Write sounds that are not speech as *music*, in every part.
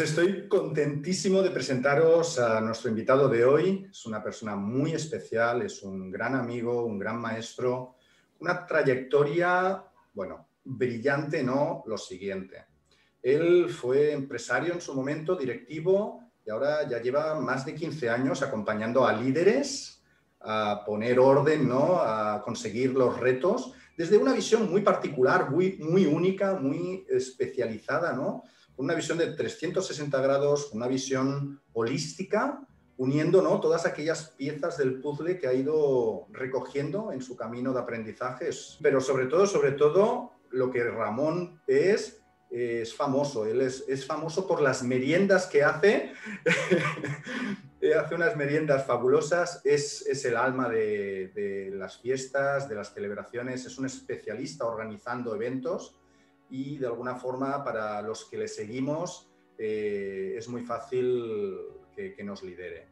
Pues estoy contentísimo de presentaros a nuestro invitado de hoy. Es una persona muy especial, es un gran amigo, un gran maestro, una trayectoria, bueno, brillante, ¿no? Lo siguiente. Él fue empresario en su momento, directivo, y ahora ya lleva más de 15 años acompañando a líderes a poner orden, ¿no? A conseguir los retos desde una visión muy particular, muy, muy única, muy especializada, ¿no? Una visión de 360 grados, una visión holística, uniendo ¿no? todas aquellas piezas del puzzle que ha ido recogiendo en su camino de aprendizajes. Pero sobre todo, sobre todo, lo que Ramón es es famoso, él es, famoso por las meriendas que hace, *laughs* hace unas meriendas fabulosas, es, el alma de, las fiestas, de las celebraciones, es un especialista organizando eventos y de alguna forma para los que le seguimos eh, es muy fácil que, que nos lidere.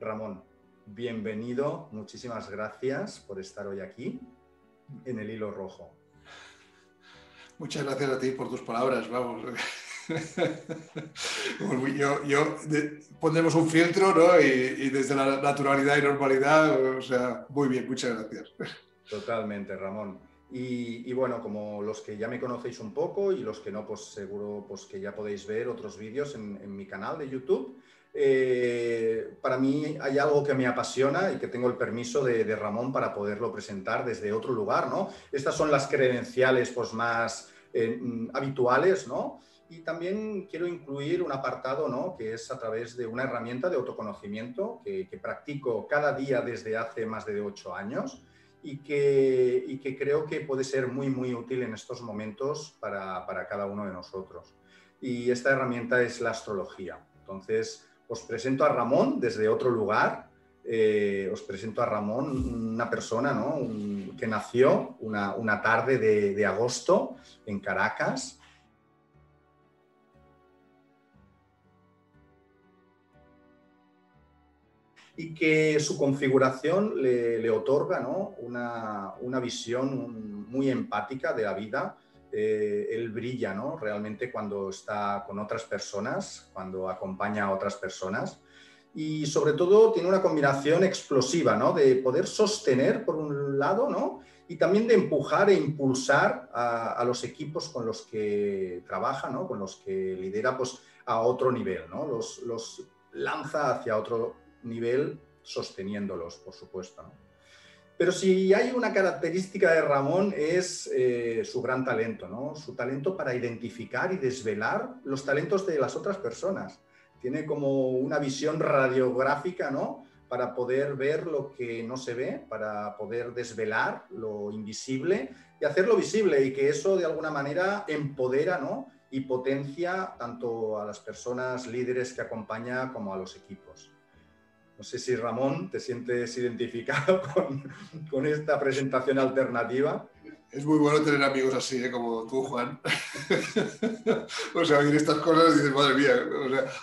Ramón, bienvenido, muchísimas gracias por estar hoy aquí en el hilo rojo. Muchas gracias a ti por tus palabras, vamos. *laughs* yo, yo pondremos un filtro, ¿no? Y, desde la naturalidad y normalidad, o sea, muy bien, muchas gracias. Totalmente, Ramón. Y, bueno, como los que ya me conocéis un poco y los que no, pues seguro pues, que ya podéis ver otros vídeos en, mi canal de YouTube. Eh, para mí hay algo que me apasiona y que tengo el permiso de, de, Ramón para poderlo presentar desde otro lugar, ¿no? Estas son las credenciales pues, más eh, mm, habituales, ¿no? Y también quiero incluir un apartado, ¿no? Que es a través de una herramienta de autoconocimiento que, practico cada día desde hace más de ocho años y que, y que creo que puede ser muy, muy útil en estos momentos para, para cada uno de nosotros. Y esta herramienta es la astrología. Entonces, os presento a Ramón desde otro lugar. Eh, os presento a Ramón, una persona ¿no? que nació una, una tarde de, de, agosto en Caracas. Y que su configuración le, otorga ¿no? una, una, visión muy empática de la vida. Eh, él brilla ¿no? realmente cuando está con otras personas, cuando acompaña a otras personas y sobre todo tiene una combinación explosiva, ¿no? De poder sostener por un lado, ¿no? Y también de empujar e impulsar a, los equipos con los que trabaja, ¿no? Con los que lidera, pues a otro nivel, ¿no? Los, los lanza hacia otro nivel sosteniéndolos, por supuesto. Pero si hay una característica de Ramón es eh, su gran talento, ¿no? Su talento para identificar y desvelar los talentos de las otras personas tiene como una visión radiográfica, ¿no? Para poder ver lo que no se ve, para poder desvelar lo invisible y hacerlo visible y que eso de alguna manera empodera, ¿no? Y potencia tanto a las personas líderes que acompaña como a los equipos. No sé si Ramón te sientes identificado *laughs* con, esta presentación alternativa es muy bueno tener amigos así, ¿eh? como tú, Juan. *laughs* o sea, oír estas cosas y dices, madre mía,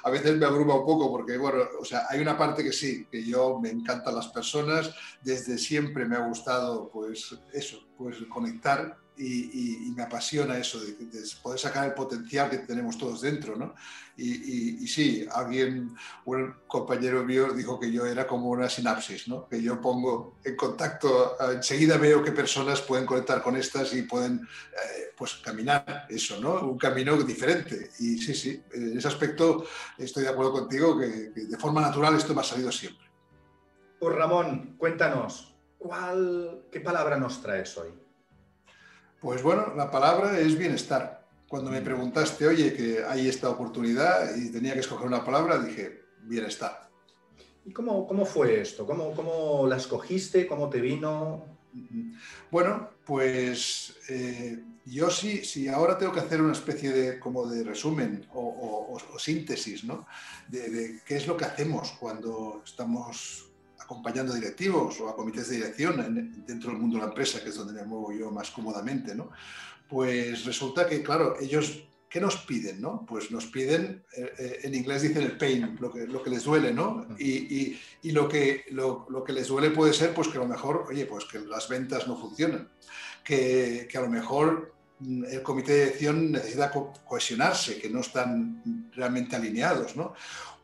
a veces me abruma un poco porque, bueno, o sea, hay una parte que sí, que yo me encantan las personas, desde siempre me ha gustado, pues, eso, pues conectar y, me apasiona eso de, poder sacar el potencial que tenemos todos dentro, ¿no? Y, sí, alguien, un compañero mío dijo que yo era como una sinapsis, ¿no? Que yo pongo en contacto, enseguida veo qué personas pueden conectar con estas y pueden, eh, pues, caminar eso, ¿no? Un camino diferente. Y sí, sí, en ese aspecto estoy de acuerdo contigo que, que de forma natural esto me ha salido siempre. Pues Ramón, cuéntanos, ¿cuál, ¿qué palabra nos traes hoy? Pues bueno, la palabra es bienestar. Cuando me preguntaste, oye, que hay esta oportunidad y tenía que escoger una palabra, dije, bienestar. ¿Y cómo, cómo fue esto? ¿Cómo, ¿Cómo, la escogiste? ¿Cómo te vino? Bueno, pues eh, yo sí, sí, ahora tengo que hacer una especie de, como de resumen o, síntesis, ¿no? de, qué es lo que hacemos cuando estamos acompañando directivos o a comités de dirección dentro del mundo de la empresa, que es donde me muevo yo más cómodamente, ¿no? Pues resulta que, claro, ellos, ¿qué nos piden, no? Pues nos piden, eh, eh, en inglés dicen el pain, lo que, lo que les duele, ¿no? Y, y, lo, que, lo, lo, que les duele puede ser, pues que a lo mejor, oye, pues que las ventas no funcionan, que, que a lo mejor el comité de dirección necesita cohesionarse, que no están realmente alineados, ¿no?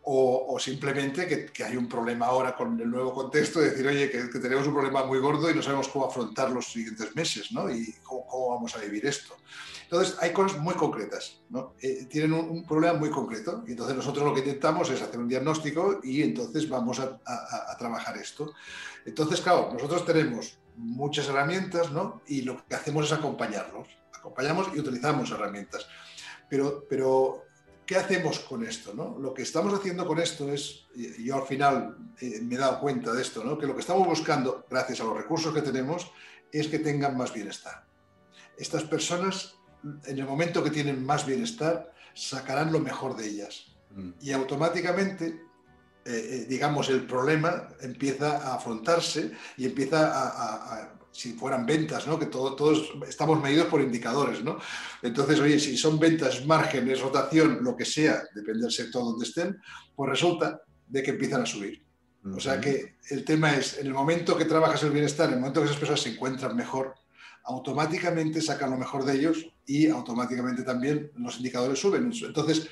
O, simplemente que, hay un problema ahora con el nuevo contexto, de decir, oye, que, tenemos un problema muy gordo y no sabemos cómo afrontar los siguientes meses, ¿no? Y cómo, vamos a vivir esto. Entonces, hay cosas muy concretas, ¿no? Eh, tienen un, problema muy concreto y entonces nosotros lo que intentamos es hacer un diagnóstico y entonces vamos a, a trabajar esto. Entonces, claro, nosotros tenemos muchas herramientas, ¿no? Y lo que hacemos es acompañarlos. Acompañamos y utilizamos herramientas. Pero, pero ¿qué hacemos con esto? ¿no? Lo que estamos haciendo con esto es, yo al final eh, me he dado cuenta de esto, ¿no? que lo que estamos buscando, gracias a los recursos que tenemos, es que tengan más bienestar. Estas personas, en el momento que tienen más bienestar, sacarán lo mejor de ellas. Mm. Y automáticamente eh, eh, digamos, el problema empieza a afrontarse y empieza a, si fueran ventas, ¿no? que todos estamos medidos por indicadores. ¿no? Entonces, oye, si son ventas, márgenes, rotación, lo que sea, depende del sector donde estén, pues resulta de que empiezan a subir. O sea que el tema es, en el momento que trabajas el bienestar, en el momento que esas personas se encuentran mejor, automáticamente sacan lo mejor de ellos y automáticamente también los indicadores suben. Entonces,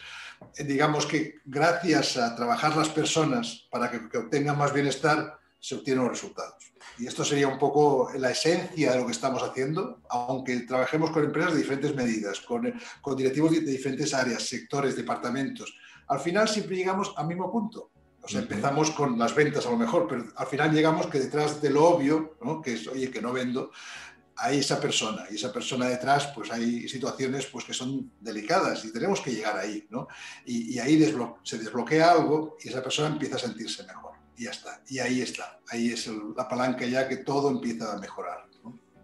digamos que gracias a trabajar las personas para que, obtengan más bienestar, se obtienen los resultados. Y esto sería un poco la esencia de lo que estamos haciendo, aunque trabajemos con empresas de diferentes medidas, con, con directivos de, diferentes áreas, sectores, departamentos. Al final siempre llegamos al mismo punto. O sea, empezamos con las ventas a lo mejor, pero al final llegamos que detrás de lo obvio, ¿no? que es, oye, que no vendo, hay esa persona y esa persona detrás, pues hay situaciones pues, que son delicadas y tenemos que llegar ahí, ¿no? Y, ahí se desbloquea algo y esa persona empieza a sentirse mejor y ya está. Y ahí está, ahí es la palanca ya que todo empieza a mejorar.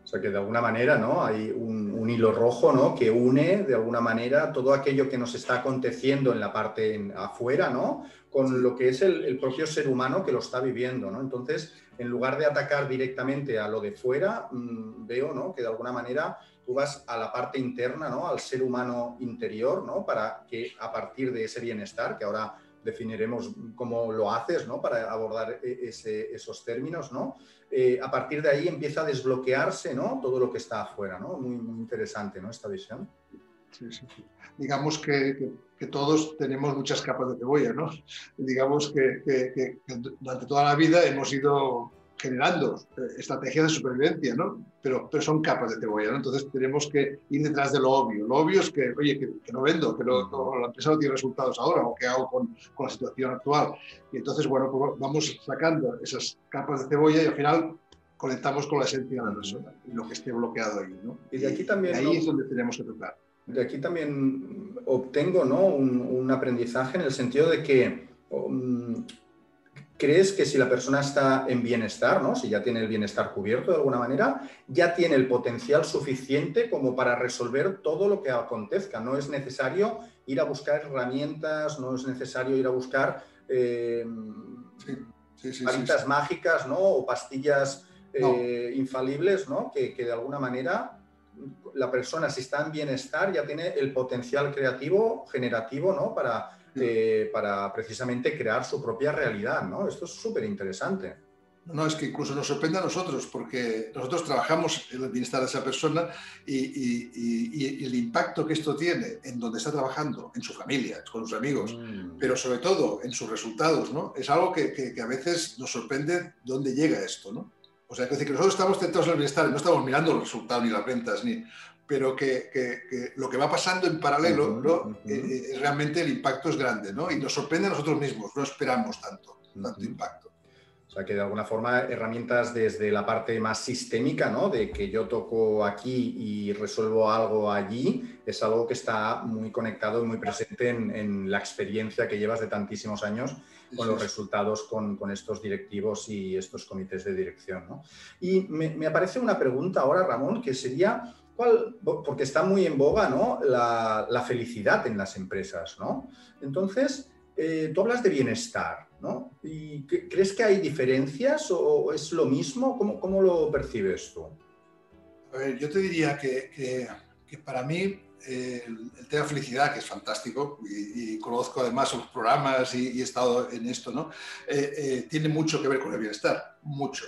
O sea que de alguna manera ¿no? hay un, hilo rojo ¿no? que une de alguna manera todo aquello que nos está aconteciendo en la parte afuera ¿no? con lo que es el, propio ser humano que lo está viviendo. ¿no? Entonces, en lugar de atacar directamente a lo de fuera, mm, veo ¿no? que de alguna manera tú vas a la parte interna, ¿no? al ser humano interior, ¿no? para que a partir de ese bienestar, que ahora definiremos cómo lo haces ¿no? para abordar e, esos términos, ¿no? Eh, a partir de ahí empieza a desbloquearse ¿no? todo lo que está afuera. ¿no? Muy, interesante ¿no? esta visión. Sí, sí. Digamos que, todos tenemos muchas capas de cebolla, ¿no? Digamos que, durante toda la vida hemos ido generando eh, estrategias de supervivencia, ¿no? Pero, pero son capas de cebolla, ¿no? Entonces tenemos que ir detrás de lo obvio. Lo obvio es que, oye, que, no vendo, que la empresa no tiene resultados ahora, o qué hago con, con, la situación actual. Y entonces, bueno, pues vamos sacando esas capas de cebolla y al final conectamos con la esencia de la persona y lo que esté bloqueado ahí, ¿no? Y de aquí también... ahí es donde tenemos que tocar de aquí también obtengo ¿no? un, aprendizaje en el sentido de que um, crees que si la persona está en bienestar, ¿no? si ya tiene el bienestar cubierto de alguna manera, ya tiene el potencial suficiente como para resolver todo lo que acontezca. No es necesario ir a buscar herramientas, no es necesario ir a buscar eh, mágicas ¿no? o pastillas eh, infalibles ¿no? Que, que de alguna manera la persona, si está en bienestar, ya tiene el potencial creativo, generativo, ¿no? Para, eh, para precisamente crear su propia realidad, ¿no? Esto es súper interesante. No, es que incluso nos sorprende a nosotros, porque nosotros trabajamos en el bienestar de esa persona y, el impacto que esto tiene en donde está trabajando, en su familia, con sus amigos, mm. pero sobre todo en sus resultados, ¿no? Es algo que, que, a veces nos sorprende dónde llega esto, ¿no? O sea, que, decir, que nosotros estamos centrados en el bienestar, no estamos mirando los resultados ni las ventas, ni, pero que, que, lo que va pasando en paralelo, ¿no? Eh, eh, realmente el impacto es grande, ¿no? Y nos sorprende a nosotros mismos, no esperamos tanto, tanto impacto. O sea, que de alguna forma herramientas desde la parte más sistémica, ¿no? De que yo toco aquí y resuelvo algo allí, es algo que está muy conectado y muy presente en, en la experiencia que llevas de tantísimos años con los resultados con, con, estos directivos y estos comités de dirección. ¿no? Y me, me, aparece una pregunta ahora, Ramón, que sería, ¿cuál, porque está muy en boga ¿no? la, felicidad en las empresas. ¿no? Entonces, eh, tú hablas de bienestar, ¿no? ¿Y ¿Crees que hay diferencias o es lo mismo? ¿Cómo, cómo lo percibes tú? A ver, yo te diría que, que, para mí el, tema felicidad, que es fantástico, y, conozco además sus programas y, he estado en esto, ¿no? tiene mucho que ver con el bienestar, mucho.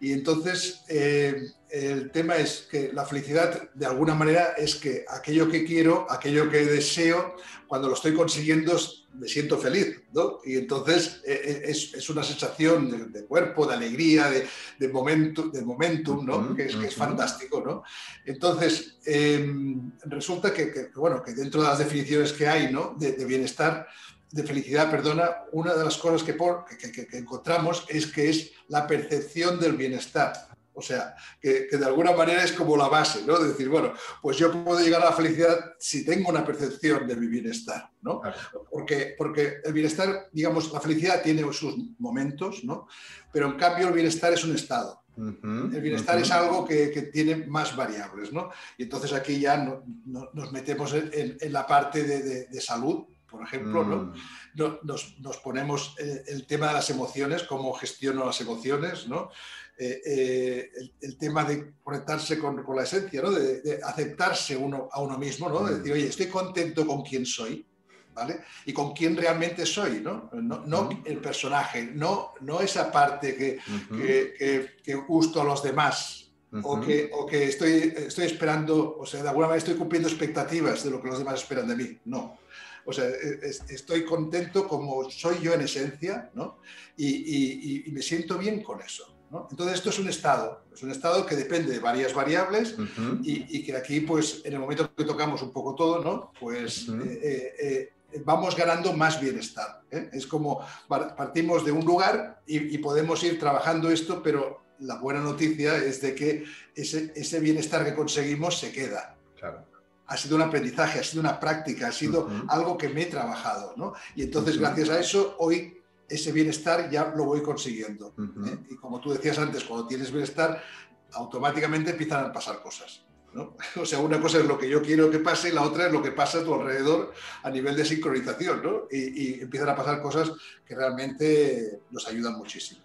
Y entonces eh, el tema es que la felicidad de alguna manera es que aquello que quiero, aquello que deseo, cuando lo estoy consiguiendo me siento feliz, Y entonces eh, eh, es, una sensación de, cuerpo, de alegría, de, momento, de momentum, ¿no? que, es, fantástico, ¿no? Entonces, em, resulta que, bueno, que dentro de las definiciones que hay, ¿no? de bienestar, de felicidad, perdona, una de las cosas que, que, encontramos es que es la percepción del bienestar. O sea, que, de alguna manera es como la base, ¿no? De decir, bueno, pues yo puedo llegar a la felicidad si tengo una percepción de mi bienestar, ¿no? Porque, porque el bienestar, digamos, la felicidad tiene sus momentos, ¿no? Pero en cambio el bienestar es un estado. el bienestar es algo que, tiene más variables, ¿no? Y entonces aquí ya nos metemos en, la parte de salud, por ejemplo, ¿no? Mm. Nos, ponemos eh, el tema de las emociones, cómo gestiono las emociones, ¿no? Eh, eh, el, tema de conectarse con, la esencia, ¿no? de, aceptarse uno, a uno mismo, ¿no? de mm. decir, oye, estoy contento con quién soy, ¿vale? Y con quién realmente soy, ¿no? No, mm. el personaje, no, no esa parte que, que, gusto a los demás, o, que, o que, estoy, estoy esperando, o sea, de alguna manera estoy cumpliendo expectativas de lo que los demás esperan de mí. No. O sea, e, estoy contento como soy yo en esencia, ¿no? Y, me siento bien con eso. ¿No? Entonces, esto es un estado, es un estado que depende de varias variables y, que aquí, pues, en el momento que tocamos un poco todo, ¿no? Pues eh, eh, eh, vamos ganando más bienestar. Es como partimos de un lugar y, podemos ir trabajando esto, pero la buena noticia es de que ese, ese bienestar que conseguimos se queda. Claro ha sido un aprendizaje, ha sido una práctica, ha sido algo que me he trabajado, ¿no? Y entonces, gracias a eso, hoy ese bienestar ya lo voy consiguiendo. ¿eh? Y como tú decías antes, cuando tienes bienestar, automáticamente empiezan a pasar cosas. ¿no? *laughs* O sea, una cosa es lo que yo quiero que pase y la otra es lo que pasa a tu alrededor a nivel de sincronización, ¿no? Y, y empiezan a pasar cosas que realmente nos ayudan muchísimo.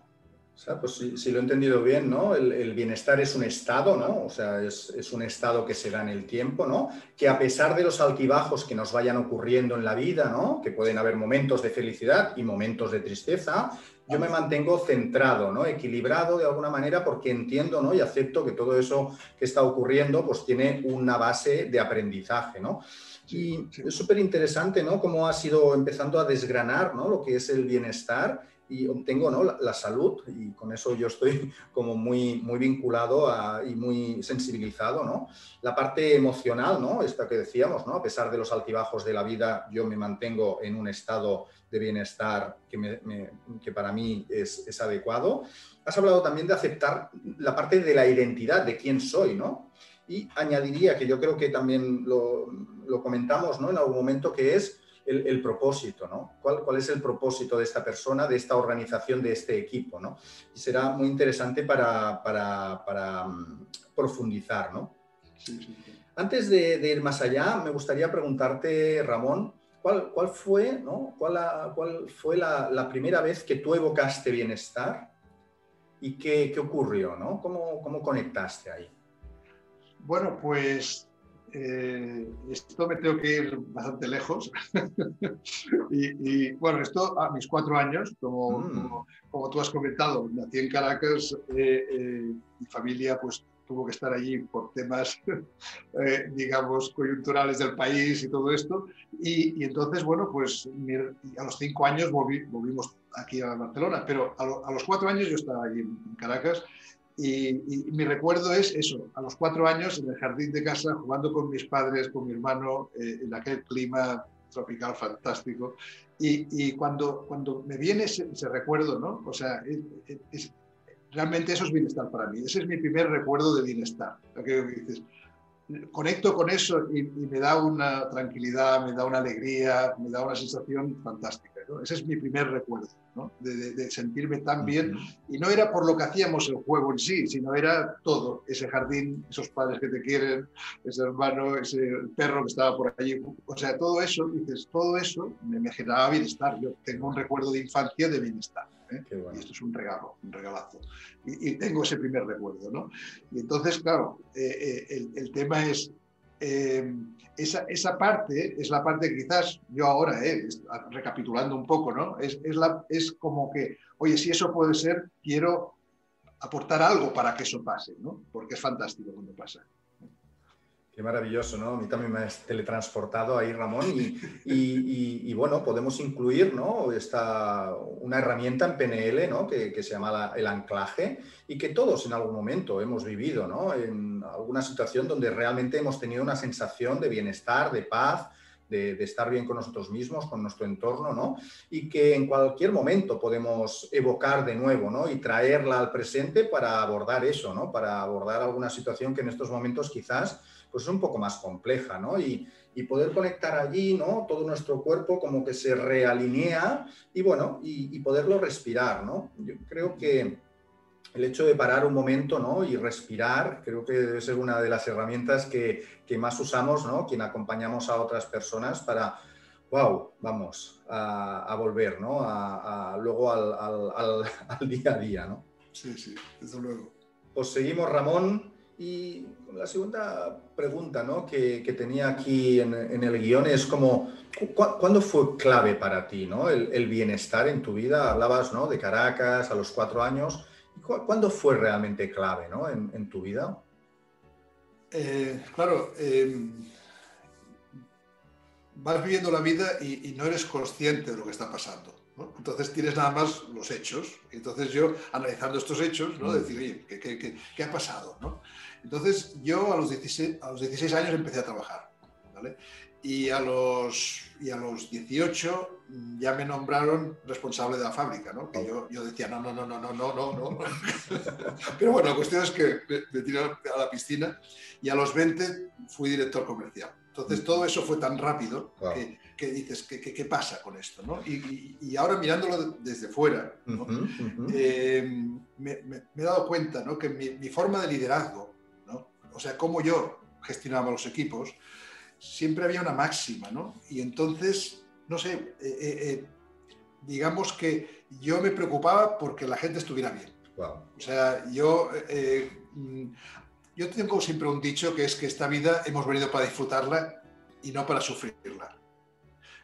O sea, pues si, lo he entendido bien, ¿no? El, bienestar es un estado, ¿no? O sea, es, un estado que se da en el tiempo, ¿no? Que a pesar de los altibajos que nos vayan ocurriendo en la vida, ¿no? Que pueden haber momentos de felicidad y momentos de tristeza, yo me mantengo centrado, ¿no? Equilibrado de alguna manera porque entiendo, ¿no? Y acepto que todo eso que está ocurriendo, pues tiene una base de aprendizaje, ¿no? Y es súper interesante, ¿no? Cómo ha sido empezando a desgranar, ¿no? Lo que es el bienestar y obtengo ¿no? la, salud y con eso yo estoy *laughs* como muy, muy vinculado y muy sensibilizado. ¿no? La parte emocional, ¿no? esta que decíamos, ¿no? a pesar de los altibajos de la vida, yo me mantengo en un estado de bienestar que, que para mí es, es, adecuado. Has hablado también de aceptar la parte de la identidad, de quién soy, ¿no? Y añadiría que yo creo que también lo, lo comentamos ¿no? en algún momento, que es el, propósito, ¿no? ¿Cuál, ¿Cuál, es el propósito de esta persona, de esta organización, de este equipo, ¿no? Y será muy interesante para, para, para mm, profundizar, ¿no? Antes de, ir más allá, me gustaría preguntarte, Ramón, ¿cuál, cuál fue, ¿no? ¿Cuál, cuál fue la, la, primera vez que tú evocaste bienestar y qué, qué ocurrió, ¿no? ¿Cómo, ¿Cómo conectaste ahí? Bueno, pues eh, esto me tengo que ir bastante lejos. *laughs* y, bueno, esto a mis cuatro años, como, mm. como, tú has comentado, nací en Caracas, eh, eh, mi familia pues tuvo que estar allí por temas, *laughs* digamos, coyunturales del país y todo esto. Y, entonces, bueno, pues a los cinco años volvimos aquí a Barcelona, pero a, los cuatro años yo estaba allí en Caracas y, mi recuerdo es eso, a los cuatro años en el jardín de casa, jugando con mis padres, con mi hermano, eh, en aquel clima tropical fantástico. Y, cuando, cuando me viene ese, recuerdo, ¿no? O sea, realmente eso es bienestar para mí. Ese es mi primer recuerdo de bienestar. que dices, conecto con eso y, me da una tranquilidad, me da una alegría, me da una sensación fantástica. Ese es mi primer recuerdo, de, sentirme tan bien. Y no era por lo que hacíamos el juego en sí, sino era todo, ese jardín, esos padres que te quieren, ese hermano, ese perro que estaba por allí. O sea, todo eso, dices, todo eso me, me generaba bienestar. Yo tengo un recuerdo de infancia de bienestar. ¿eh? Y esto es un regalo, un regalazo. Y, tengo ese primer recuerdo, ¿no? Y entonces, claro, eh, eh, el, el, tema es esa, esa, parte es la parte que quizás yo ahora, eh, recapitulando un poco, ¿no? Es, es, la, es como que, oye, si eso puede ser, quiero aportar algo para que eso pase, ¿no? Porque es fantástico cuando pasa. Qué maravilloso, ¿no? A mí también me has teletransportado ahí, Ramón, y, bueno, podemos incluir, ¿no? Esta, una herramienta en PNL, ¿no? Que, se llama el anclaje y que todos en algún momento hemos vivido, ¿no? En alguna situación donde realmente hemos tenido una sensación de bienestar, de paz, de, estar bien con nosotros mismos, con nuestro entorno, ¿no? Y que en cualquier momento podemos evocar de nuevo, ¿no? Y traerla al presente para abordar eso, ¿no? Para abordar alguna situación que en estos momentos quizás pues es un poco más compleja, ¿no? Y, poder conectar allí, ¿no? Todo nuestro cuerpo como que se realinea y bueno, y, poderlo respirar, ¿no? Yo creo que el hecho de parar un momento, ¿no? Y respirar, creo que debe ser una de las herramientas que, más usamos, ¿no? Quien acompañamos a otras personas para, wow, vamos a, volver, ¿no? A, luego al, al, día a día, ¿no? Sí, sí, desde luego. Pues seguimos, Ramón. Y la segunda pregunta ¿no? que, que, tenía aquí en, en, el guion es como, ¿cuándo fue clave para ti ¿no? el, el, bienestar en tu vida? Hablabas ¿no? de Caracas a los cuatro años. ¿Cuándo fue realmente clave ¿no? en, en tu vida? Eh, claro, eh, vas viviendo la vida y, y, no eres consciente de lo que está pasando. ¿no? Entonces tienes nada más los hechos. Entonces yo, analizando estos hechos, ¿no? Mm. decir, oye, ¿qué, qué, qué, qué ha pasado? ¿no? Entonces yo a los 16, a los 16 años empecé a trabajar, ¿vale? Y a, los, y a los 18 ya me nombraron responsable de la fábrica, ¿no? Que yo, yo decía, no, no, no, no, no, no, no, no. *laughs* Pero bueno, la cuestión es que me, me tiré a la piscina y a los 20 fui director comercial. Entonces todo eso fue tan rápido que, que, dices, ¿qué, ¿qué, qué, pasa con esto? ¿no? Y, y, y, ahora mirándolo desde fuera, ¿no? uh -huh, uh -huh. Eh, me, me, me, he dado cuenta ¿no? que mi, mi, forma de liderazgo o sea, cómo yo gestionaba los equipos, siempre había una máxima, ¿no? Y entonces, no sé, eh, eh, eh, digamos que yo me preocupaba porque la gente estuviera bien. Wow. O sea, yo, eh, mm, yo tengo siempre un dicho que es que esta vida hemos venido para disfrutarla y no para sufrirla.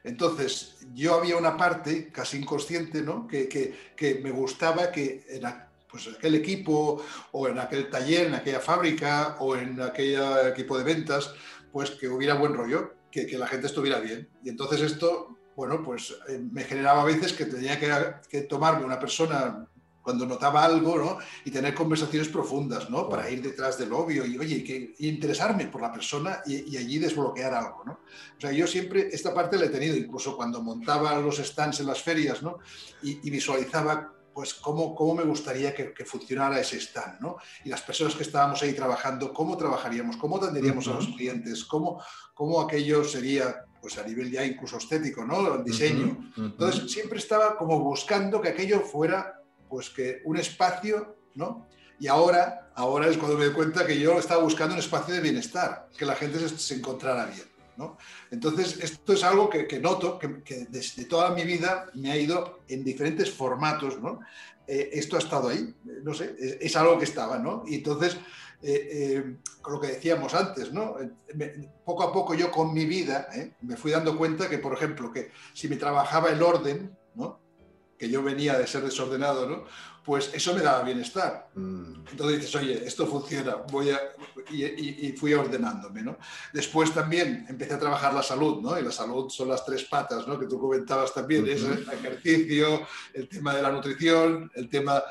Entonces, yo había una parte casi inconsciente, ¿no? Que, que, que me gustaba que en, pues aquel equipo o en aquel taller, en aquella fábrica o en aquel equipo de ventas, pues que hubiera buen rollo, que, que la gente estuviera bien. Y entonces esto, bueno, pues eh, me generaba a veces que tenía que, que, tomarme una persona cuando notaba algo, ¿no? Y tener conversaciones profundas, ¿no? Para ir detrás del obvio y, oye, que, y interesarme por la persona y, y, allí desbloquear algo, ¿no? O sea, yo siempre esta parte la he tenido, incluso cuando montaba los stands en las ferias, ¿no? Y, y visualizaba pues cómo, cómo me gustaría que, que, funcionara ese stand, ¿no? Y las personas que estábamos ahí trabajando, cómo trabajaríamos, cómo atenderíamos uh -huh. a los clientes, cómo, cómo aquello sería, pues a nivel ya incluso estético, ¿no? El diseño. Uh -huh. Entonces siempre estaba como buscando que aquello fuera, pues que un espacio, ¿no? Y ahora, ahora es cuando me doy cuenta que yo estaba buscando un espacio de bienestar, que la gente se, se encontrara bien. ¿No? Entonces, esto es algo que, noto, que, desde toda mi vida me ha ido en diferentes formatos. Eh, esto ha estado ahí, no sé, es, algo que estaba, ¿no? Y entonces, eh, eh, con lo que decíamos antes, ¿no? Poco a poco yo con mi vida ¿eh? me fui dando cuenta que, por ejemplo, que si me trabajaba el orden, que yo venía de ser desordenado, ¿no? Pues eso me daba bienestar. Mm. Entonces dices, oye, esto funciona, voy a... Y, y, y, fui ordenándome, ¿no? Después también empecé a trabajar la salud, ¿no? Y la salud son las tres patas, ¿no? Que tú comentabas también, uh -huh. es el ejercicio, el tema de la nutrición, el tema,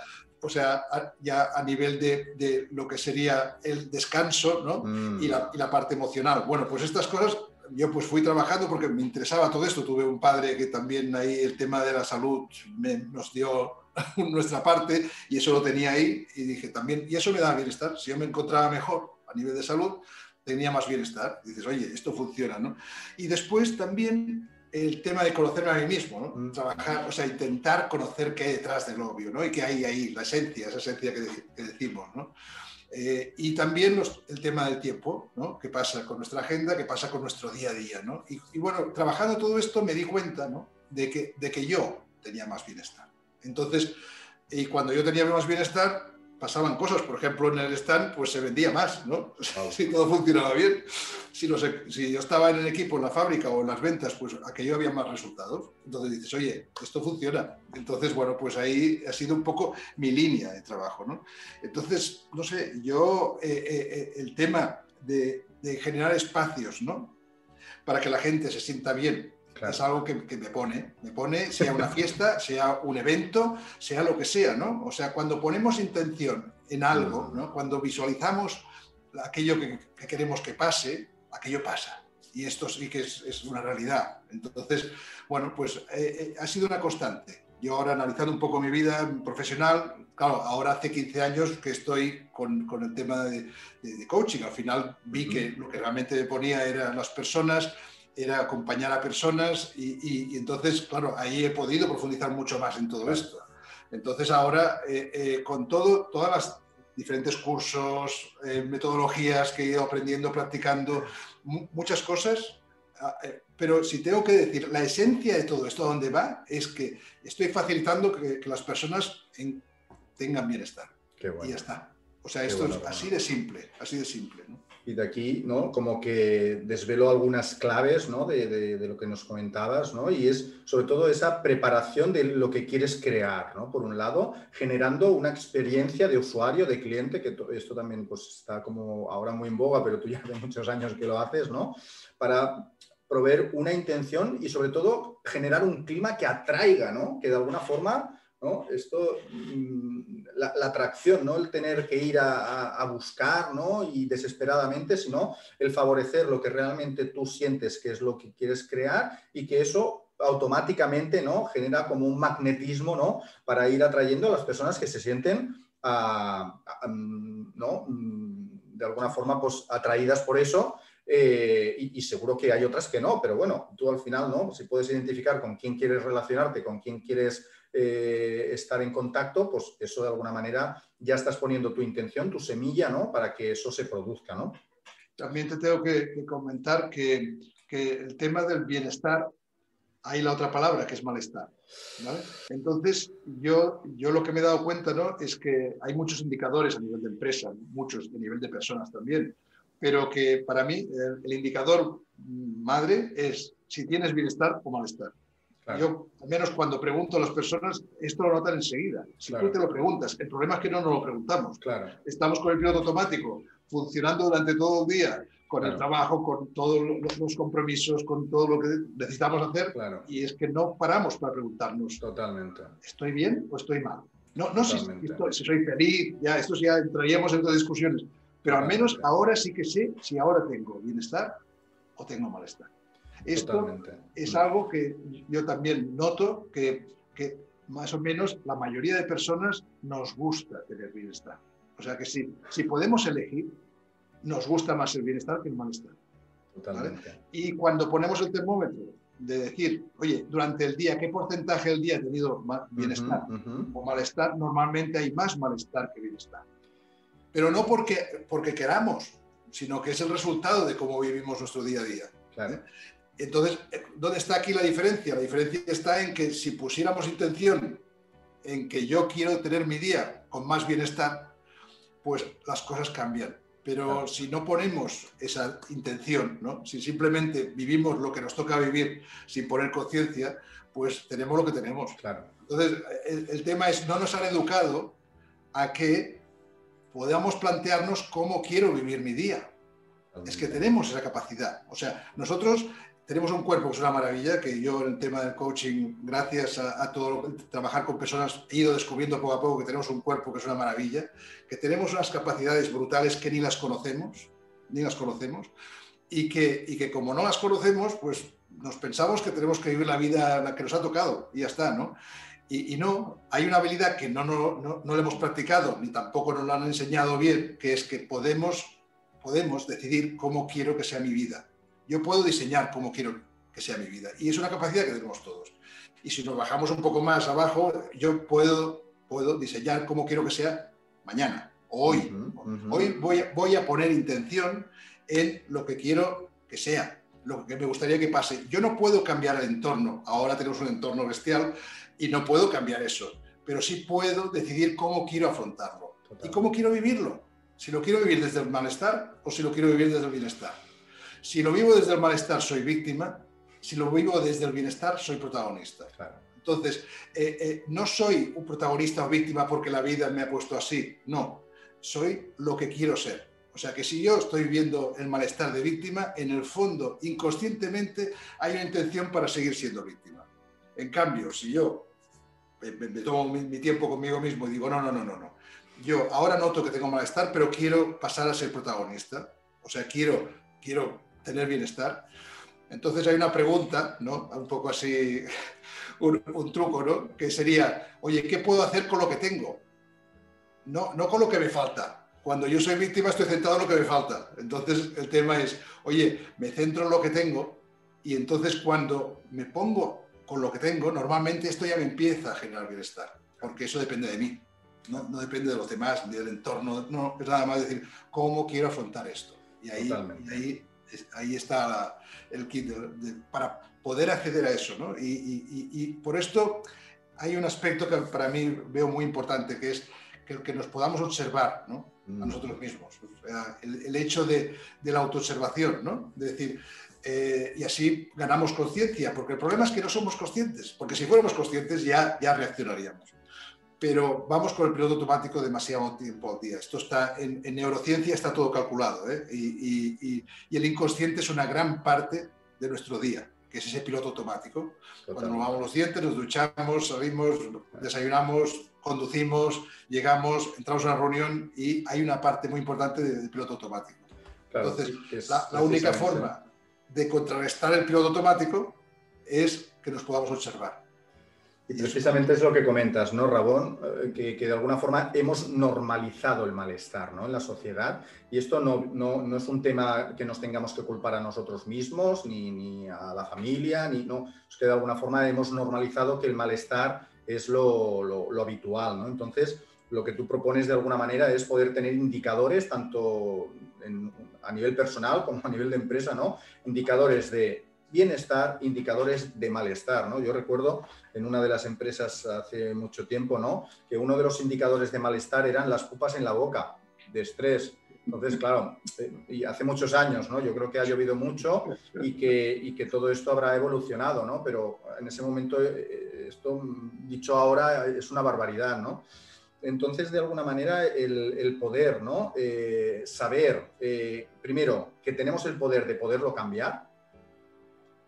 o sea, ya a nivel de, de lo que sería el descanso, ¿no? Mm. Y, la, y la parte emocional. Bueno, pues estas cosas yo pues fui trabajando porque me interesaba todo esto. Tuve un padre que también ahí el tema de la salud me, nos dio *laughs* nuestra parte y eso lo tenía ahí y dije también, y eso me da bienestar, si yo me encontraba mejor a nivel de salud, tenía más bienestar. dices, oye, esto funciona, ¿no? Y después también el tema de conocerme a mí mismo, ¿no? Mm. Trabajar, o sea, intentar conocer qué hay detrás del obvio, ¿no? Y qué hay ahí, la esencia, esa esencia que, que decimos, ¿no? Eh, y también los, el tema del tiempo, ¿no? ¿Qué pasa con nuestra agenda? ¿Qué pasa con nuestro día a día? ¿no? Y, y, bueno, trabajando todo esto me di cuenta ¿no? de, que, de que yo tenía más bienestar. Entonces, y cuando yo tenía más bienestar, pasaban cosas. Por ejemplo, en el stand pues se vendía más, ¿no? *laughs* Si todo funcionaba bien. Si, si, yo estaba en el equipo, en la fábrica o en las ventas, pues aquello había más resultados. Entonces dices, oye, esto funciona. Entonces, bueno, pues ahí ha sido un poco mi línea de trabajo, ¿no? Entonces, no sé, yo eh, eh, eh, el tema de, de generar espacios, ¿no? Para que la gente se sienta bien es algo que, me pone, me pone, sea una fiesta, *laughs* sea un evento, sea lo que sea, ¿no? O sea, cuando ponemos intención en algo, ¿no? Cuando visualizamos aquello que, queremos que pase, aquello pasa. Y esto sí que es, una realidad. Entonces, bueno, pues eh, eh, ha sido una constante. Yo ahora analizando un poco mi vida profesional, claro, ahora hace 15 años que estoy con, con el tema de, de, coaching. Al final vi que lo que realmente me ponía eran las personas, era acompañar a personas y, entonces, claro, ahí he podido profundizar mucho más en todo esto. Entonces ahora, eh, eh, con todo, todas las diferentes cursos, eh, metodologías que he ido aprendiendo, practicando, muchas cosas, ah, pero si tengo que decir, la esencia de todo esto, ¿a dónde va? Es que estoy facilitando que, las personas tengan bienestar. Y ya está. O sea, esto es así de simple, así de simple. ¿no? Y de aquí, ¿no? Como que desvelo algunas claves, ¿no? De, de, lo que nos comentabas, ¿no? Y es sobre todo esa preparación de lo que quieres crear, ¿no? Por un lado, generando una experiencia de usuario, de cliente, que esto también pues está como ahora muy en boga, pero tú ya hace muchos años que lo haces, ¿no? Para proveer una intención y sobre todo generar un clima que atraiga, ¿no? Que de alguna forma ¿no? Esto, mm, la, atracción, no el tener que ir a, buscar ¿no? y desesperadamente, sino el favorecer lo que realmente tú sientes que es lo que quieres crear y que eso automáticamente ¿no? genera como un magnetismo ¿no? para ir atrayendo a las personas que se sienten mm, ¿no? Mm, de alguna forma pues, atraídas por eso eh, y, seguro que hay otras que no, pero bueno, tú al final, ¿no? Si puedes identificar con quién quieres relacionarte, con quién quieres eh, estar en contacto, pues eso de alguna manera ya estás poniendo tu intención, tu semilla, ¿no? Para que eso se produzca, ¿no? También te tengo que, comentar que, el tema del bienestar, hay la otra palabra que es malestar. Entonces, yo, yo lo que me he dado cuenta ¿no? es que hay muchos indicadores a nivel de empresa, muchos a nivel de personas también, pero que para mí el indicador madre es si tienes bienestar o malestar. Yo, al menos cuando pregunto a las personas, esto lo notan enseguida. Si tú te lo preguntas, el problema es que no nos lo preguntamos. Claro. Estamos con el piloto automático, funcionando durante todo el día, con el trabajo, con todos los compromisos, con todo lo que necesitamos hacer, y es que no paramos para preguntarnos. Totalmente. ¿Estoy bien o estoy mal? No, no si, si, soy feliz, ya, esto ya entraríamos en otras discusiones, pero al menos ahora sí que sé si ahora tengo bienestar o tengo malestar. Esto es algo que yo también noto que, que, más o menos la mayoría de personas nos gusta tener bienestar. O sea que si, si podemos elegir, nos gusta más el bienestar que el malestar. Totalmente. Y cuando ponemos el termómetro de decir, oye, durante el día, ¿qué porcentaje del día he tenido bienestar o malestar? Normalmente hay más malestar que bienestar. Pero no porque, porque queramos, sino que es el resultado de cómo vivimos nuestro día a día. Claro. ¿eh? Entonces, ¿dónde está aquí la diferencia? La diferencia está en que si pusiéramos intención en que yo quiero tener mi día con más bienestar, pues las cosas cambian. Pero si no ponemos esa intención, ¿no? si simplemente vivimos lo que nos toca vivir sin poner conciencia, pues tenemos lo que tenemos. Claro. Entonces, el, el, tema es, no nos han educado a que podamos plantearnos cómo quiero vivir mi día. Es que tenemos esa capacidad. O sea, nosotros tenemos un cuerpo que es una maravilla, que yo en el tema del coaching, gracias a, todo lo, trabajar con personas, he ido descubriendo poco a poco que tenemos un cuerpo que es una maravilla, que tenemos unas capacidades brutales que ni las conocemos, ni las conocemos, y que, y que como no las conocemos, pues nos pensamos que tenemos que vivir la vida la que nos ha tocado y ya está, ¿no? Y, no, hay una habilidad que no, no, no, no le hemos practicado ni tampoco nos la han enseñado bien, que es que podemos, podemos decidir cómo quiero que sea mi vida yo puedo diseñar cómo quiero que sea mi vida. Y es una capacidad que tenemos todos. Y si nos bajamos un poco más abajo, yo puedo, puedo diseñar cómo quiero que sea mañana, hoy. Hoy voy, voy a poner intención en lo que quiero que sea, lo que me gustaría que pase. Yo no puedo cambiar el entorno. Ahora tenemos un entorno bestial y no puedo cambiar eso. Pero sí puedo decidir cómo quiero afrontarlo. ¿Y cómo quiero vivirlo? Si lo quiero vivir desde el malestar o si lo quiero vivir desde el bienestar. Si lo vivo desde el malestar, soy víctima. Si lo vivo desde el bienestar, soy protagonista. Entonces, eh, eh, no soy un protagonista o víctima porque la vida me ha puesto así. No, soy lo que quiero ser. O sea que si yo estoy viendo el malestar de víctima, en el fondo, inconscientemente, hay una intención para seguir siendo víctima. En cambio, si yo me, tomo mi, tiempo conmigo mismo y digo, no, no, no, no, no. Yo ahora noto que tengo malestar, pero quiero pasar a ser protagonista. O sea, quiero, quiero tener bienestar. Entonces hay una pregunta, ¿no? Un poco así, *laughs* un, un truco, ¿no? Que sería, oye, ¿qué puedo hacer con lo que tengo? No, no con lo que me falta, cuando yo soy víctima estoy centrado en lo que me falta. Entonces el tema es, oye, me centro en lo que tengo y entonces cuando me pongo con lo que tengo, normalmente esto ya me empieza a generar bienestar, porque eso depende de mí, no, depende de los demás, ni del entorno, no, es nada más decir, ¿cómo quiero afrontar esto? Y ahí, ahí, ahí, está el kit para poder acceder a eso, ¿no? Y, y por esto hay un aspecto que para mí veo muy importante, que es que, que nos podamos observar, ¿no? a nosotros mismos. el, hecho de, la autoobservación, ¿no? De decir, eh, y así ganamos conciencia, porque el problema es que no somos conscientes, porque si fuéramos conscientes ya, ya reaccionaríamos. Pero vamos con el piloto automático demasiado tiempo al día. Esto está en, neurociencia, está todo calculado, ¿eh? y, el inconsciente es una gran parte de nuestro día que es ese piloto automático. Cuando nos lavamos los dientes, nos duchamos, salimos, desayunamos, conducimos, llegamos, entramos a una reunión y hay una parte muy importante del piloto automático. Entonces, la, única forma de contrarrestar el piloto automático es que nos podamos observar. Y precisamente es lo que comentas, ¿no, Rabón? Eh, que, de alguna forma hemos normalizado el malestar ¿no? en la sociedad y esto no, no, es un tema que nos tengamos que culpar a nosotros mismos, ni, ni, a la familia, ni no, es que de alguna forma hemos normalizado que el malestar es lo, habitual, ¿no? Entonces, lo que tú propones de alguna manera es poder tener indicadores, tanto a nivel personal como a nivel de empresa, ¿no? Indicadores de bienestar, indicadores de malestar, ¿no? Yo recuerdo en una de las empresas hace mucho tiempo, ¿no? Que uno de los indicadores de malestar eran las pupas en la boca, de estrés. Entonces, claro, eh, y hace muchos años, ¿no? Yo creo que ha llovido mucho y que, y que todo esto habrá evolucionado, ¿no? Pero en ese momento eh, esto dicho ahora es una barbaridad, ¿no? Entonces, de alguna manera, el, poder, ¿no? Eh, saber, eh, primero, que tenemos el poder de poderlo cambiar,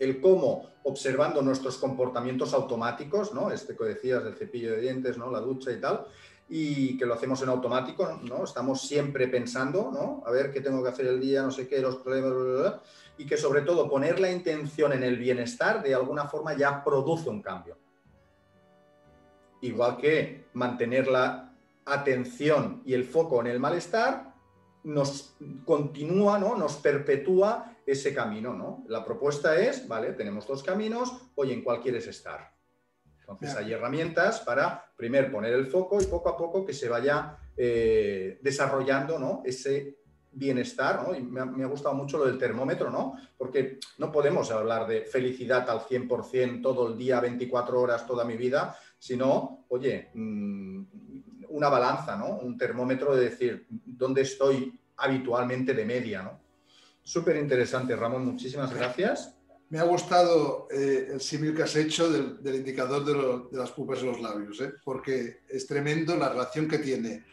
el cómo, observando nuestros comportamientos automáticos, ¿no? Este que decías del cepillo de dientes, ¿no? La ducha y tal, y que lo hacemos en automático, ¿no? Estamos siempre pensando, ¿no? A ver qué tengo que hacer el día, no sé qué, los problemas, y que sobre todo poner la intención en el bienestar de alguna forma ya produce un cambio igual que mantener la atención y el foco en el malestar, nos continúa, ¿no? nos perpetúa ese camino. ¿no? La propuesta es, vale, tenemos dos caminos, oye, ¿en cuál quieres estar? Entonces hay herramientas para, primero, poner el foco y poco a poco que se vaya eh, desarrollando ¿no? ese bienestar, ¿no? Y me ha, me ha, gustado mucho lo del termómetro, ¿no? Porque no podemos hablar de felicidad al 100% todo el día, 24 horas, toda mi vida, sino, oye, mm, una balanza, ¿no? Un termómetro de decir dónde estoy habitualmente de media, ¿no? Súper interesante, Ramón, muchísimas gracias. Me ha gustado eh, el símil que has hecho del, indicador de, las pupas en los labios, ¿eh? porque es tremendo la relación que tiene,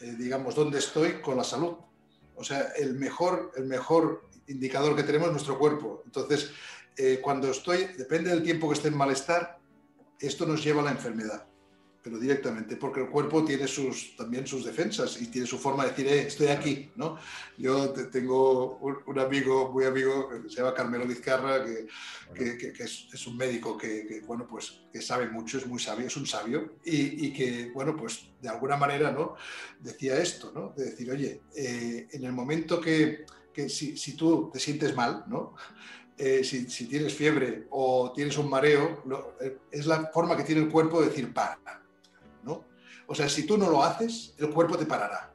eh, digamos, dónde estoy con la salud. O sea, el mejor, el mejor indicador que tenemos es nuestro cuerpo. Entonces, cuando estoy, depende del tiempo que esté en malestar, esto nos lleva a la enfermedad, pero directamente, porque el cuerpo tiene sus, también sus defensas y tiene su forma de decir, eh, estoy aquí, ¿no? Yo tengo un, amigo, muy amigo, que se llama Carmelo Vizcarra, que, que, es, un médico que, bueno, pues, que sabe mucho, es muy sabio, es un sabio, y, y, que, bueno, pues, de alguna manera, ¿no? Decía esto, ¿no? De decir, oye, eh, en el momento que, si, si tú te sientes mal, ¿no? Eh, si, tienes fiebre o tienes un mareo, eh, es la forma que tiene el cuerpo de decir para. O sea, si tú no lo haces, el cuerpo te parará.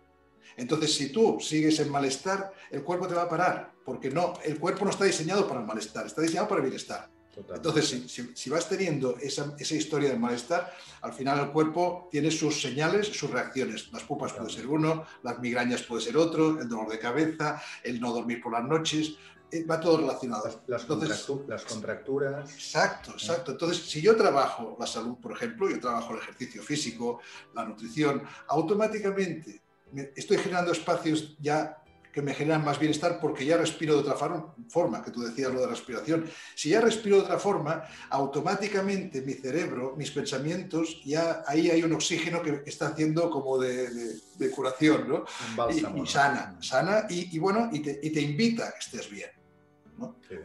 Entonces, si tú sigues en malestar, el cuerpo te va a parar, porque no, el cuerpo no está diseñado para el malestar, está diseñado para el bienestar. Entonces, si, vas teniendo esa, historia de malestar, al final el cuerpo tiene sus señales, sus reacciones. Las pupas puede ser uno, las migrañas puede ser otro, el dolor de cabeza, el no dormir por las noches, va todo relacionado. Las, las contracturas. Exacto, exacto. Entonces, si yo trabajo la salud, por ejemplo, yo trabajo el ejercicio físico, la nutrición, automáticamente estoy generando espacios ya que me generan más bienestar porque ya respiro de otra forma, que tú decías lo de respiración. Si ya respiro de otra forma, automáticamente mi cerebro, mis pensamientos, ya ahí hay un oxígeno que está haciendo como de, curación, ¿no? y, sana, sana y, bueno, y te, y te, invita a que estés bien.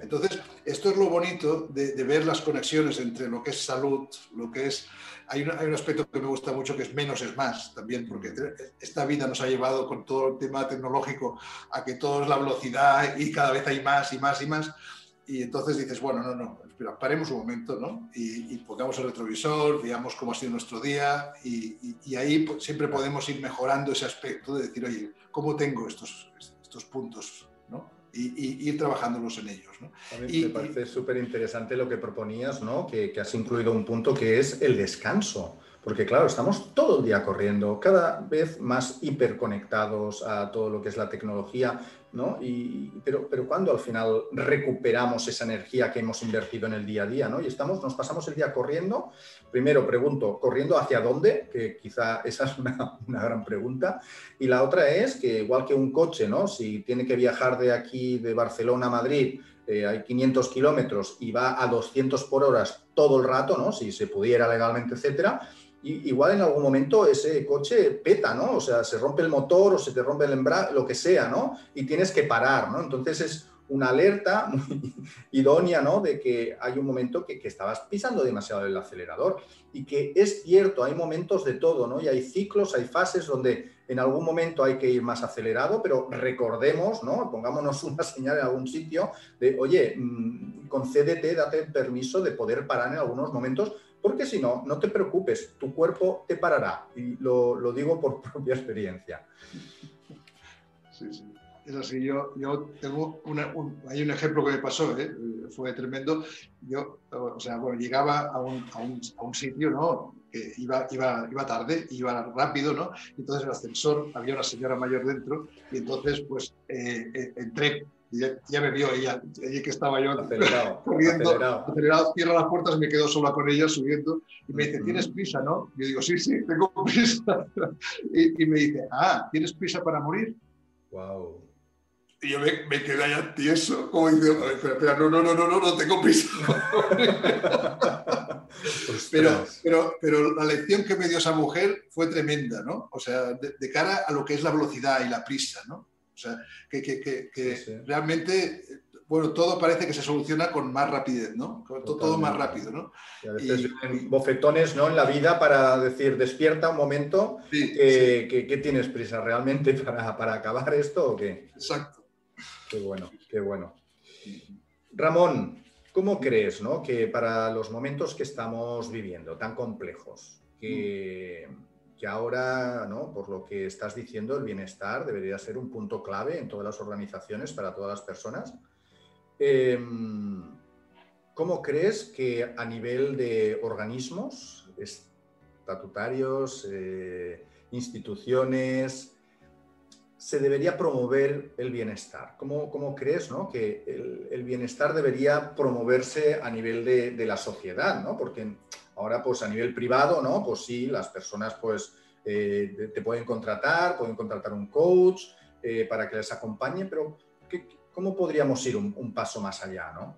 Entonces, esto es lo bonito de, de ver las conexiones entre lo que es salud, lo que es hay un, hay un, aspecto que me gusta mucho que es menos es más también, porque esta vida nos ha llevado con todo el tema tecnológico a que todo es la velocidad y cada vez hay más y más y más. Y entonces dices, bueno, no, no, espera, paremos un momento, ¿no? Y, pongamos el retrovisor, veamos cómo ha sido nuestro día y, y ahí siempre podemos ir mejorando ese aspecto de decir, oye, ¿cómo tengo estos, estos puntos y, ir trabajándolos en ellos. ¿no? A mí me parece súper interesante lo que proponías, ¿no? que, que has incluido un punto que es el descanso. Porque claro, estamos todo el día corriendo, cada vez más hiperconectados a todo lo que es la tecnología, ¿no? Y, pero, pero cuando al final recuperamos esa energía que hemos invertido en el día a día, ¿no? Y estamos, nos pasamos el día corriendo. Primero pregunto, ¿corriendo hacia dónde? Que quizá esa es una, una gran pregunta. Y la otra es que igual que un coche, ¿no? Si tiene que viajar de aquí, de Barcelona a Madrid, eh, hay 500 kilómetros y va a 200 por hora todo el rato, ¿no? Si se pudiera legalmente, etcétera igual en algún momento ese coche peta, ¿no? O sea, se rompe el motor o se te rompe el embrague, lo que sea, ¿no? Y tienes que parar, ¿no? Entonces es una alerta *laughs* muy idónea, ¿no? De que hay un momento que, que, estabas pisando demasiado el acelerador y que es cierto, hay momentos de todo, ¿no? Y hay ciclos, hay fases donde en algún momento hay que ir más acelerado, pero recordemos, ¿no? Pongámonos *laughs* una señal en algún sitio de, oye, mm, concédete, date permiso de poder parar en algunos momentos porque si no, no te preocupes, tu cuerpo te parará. Y lo, digo por *laughs* propia experiencia. Sí, sí. Es así, yo, yo tengo un, hay un ejemplo que me pasó, ¿eh? fue tremendo. Yo, o sea, bueno, llegaba a un, a un, a un sitio, ¿no? que iba, iba, iba tarde, iba rápido, ¿no? Entonces el ascensor, había una señora mayor dentro y entonces pues eh, eh, entré ya, me vio ella, ella que estaba yo acelerado, *laughs* corriendo, acelerado. cierro las puertas y me quedo sola con ella subiendo y me dice, ¿tienes prisa, no? Y yo digo, sí, sí, tengo *laughs* prisa. y, me dice, ah, ¿tienes prisa para morir? Wow. Y yo me, me quedé allá tieso, como diciendo, espera, espera, no, no, no, no, no, no tengo prisa. *laughs* pero, pero, pero la lección que me dio esa mujer fue tremenda, ¿no? O sea, de cara a lo que es la velocidad y la prisa, ¿no? O sea, que, que, que, realmente, bueno, todo parece que se soluciona con más rapidez, ¿no? Todo más rápido, ¿no? Y a veces bofetones, ¿no? En la vida para decir, despierta un momento, que, tienes prisa realmente para, para acabar esto o qué? Exacto. Qué bueno, qué bueno. Ramón, ¿cómo crees ¿no? que para los momentos que estamos viviendo, tan complejos, que... Que ahora, ¿no? por lo que estás diciendo, el bienestar debería ser un punto clave en todas las organizaciones para todas las personas. Em, ¿Cómo crees que a nivel de organismos estatutarios, eh, instituciones, se debería promover el bienestar? ¿Cómo, cómo crees ¿no? que el, bienestar debería promoverse a nivel de, de la sociedad? ¿no? Porque Ahora, pues a nivel privado, ¿no? Pues sí, las personas pues eh, te pueden contratar, pueden contratar un coach eh, para que les acompañe, pero ¿cómo podríamos ir un, paso más allá, no?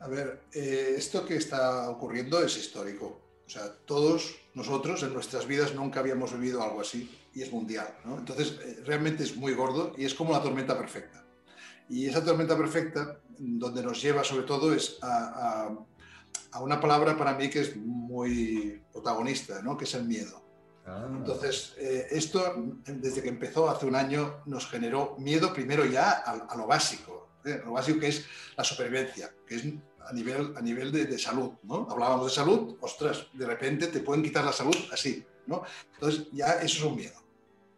A ver, eh, esto que está ocurriendo es histórico. O sea, todos nosotros en nuestras vidas nunca habíamos vivido algo así y es mundial, ¿no? Entonces, realmente es muy gordo y es como la tormenta perfecta. Y esa tormenta perfecta, donde nos lleva sobre todo es a a una palabra para mí que es muy protagonista, ¿no? que es el miedo. Ah. Entonces, eh, esto desde que empezó hace un año nos generó miedo primero ya a, lo básico, ¿eh? lo básico que es la supervivencia, que es a nivel, a nivel de, salud. ¿no? Hablábamos de salud, ostras, de repente te pueden quitar la salud así. ¿no? Entonces, ya eso es un miedo.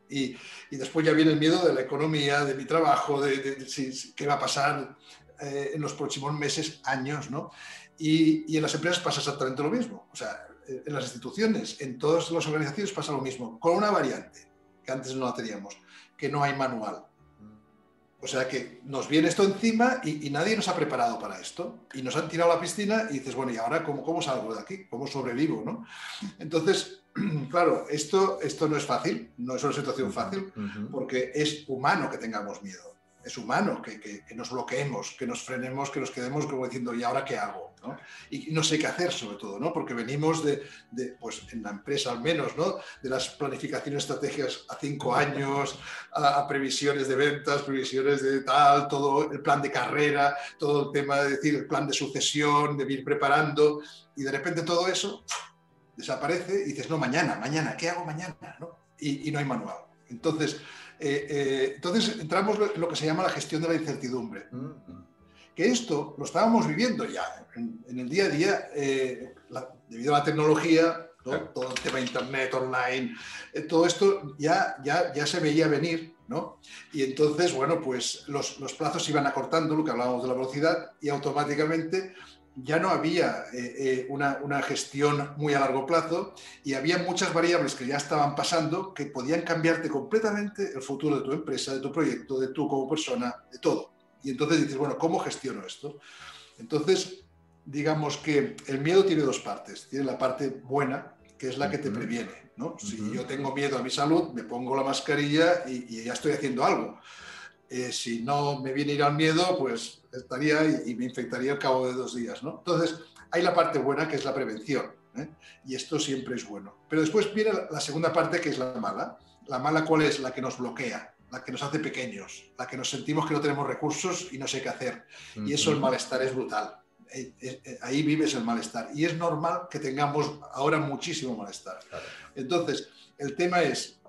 Y, y después ya viene el miedo de la economía, de mi trabajo, de, de, qué va a pasar eh, en los próximos meses, años, ¿no? Y, y, en las empresas pasa exactamente lo mismo. O sea, en las instituciones, en todas las organizaciones pasa lo mismo, con una variante que antes no la teníamos, que no hay manual. O sea que nos viene esto encima y, nadie nos ha preparado para esto. Y nos han tirado a la piscina y dices, bueno, ¿y ahora cómo, cómo salgo de aquí? ¿Cómo sobrevivo? ¿no? Entonces, *clears throat* claro, esto, esto no es fácil, no es una situación fácil, porque es humano que tengamos miedo es humano que, nos bloqueemos, que nos frenemos, que nos quedemos como diciendo, ¿y ahora qué hago? Y no sé qué hacer sobre todo, ¿no? porque venimos de, pues en la empresa al menos, ¿no? de las planificaciones estrategias a cinco años, a, previsiones de ventas, previsiones de tal, todo el plan de carrera, todo el tema de decir, el plan de sucesión, de ir preparando, y de repente todo eso desaparece y dices, no, mañana, mañana, ¿qué hago mañana? Y, y no hay manual. Entonces, eh, eh, entonces entramos en lo que se llama la gestión de la incertidumbre. Que esto lo estábamos viviendo ya en, el día a día, eh, debido a la tecnología, todo el tema internet, online, todo esto ya, ya, ya se veía venir, ¿no? Y entonces, bueno, pues los, los plazos iban acortando, lo que hablábamos de la velocidad, y automáticamente ya no había eh, eh, una, gestión muy a largo plazo y había muchas variables que ya estaban pasando que podían cambiarte completamente el futuro de tu empresa, de tu proyecto, de tú como persona, de todo. Y entonces dices, bueno, ¿cómo gestiono esto? Entonces, digamos que el miedo tiene dos partes. Tiene la parte buena, que es la que te previene. ¿no? Si yo tengo miedo a mi salud, me pongo la mascarilla y, ya estoy haciendo algo. Eh, si no me viene ir al miedo, pues estaría y, me infectaría al cabo de dos días. ¿no? Entonces, hay la parte buena que es la prevención, ¿eh? y esto siempre es bueno. Pero después viene la segunda parte que es la mala. La mala, ¿cuál es? La que nos bloquea, la que nos hace pequeños, la que nos sentimos que no tenemos recursos y no sé qué hacer. Y eso, el malestar es brutal. Eh, eh, ahí vives el malestar. Y es normal que tengamos ahora muchísimo malestar. Entonces, el tema es,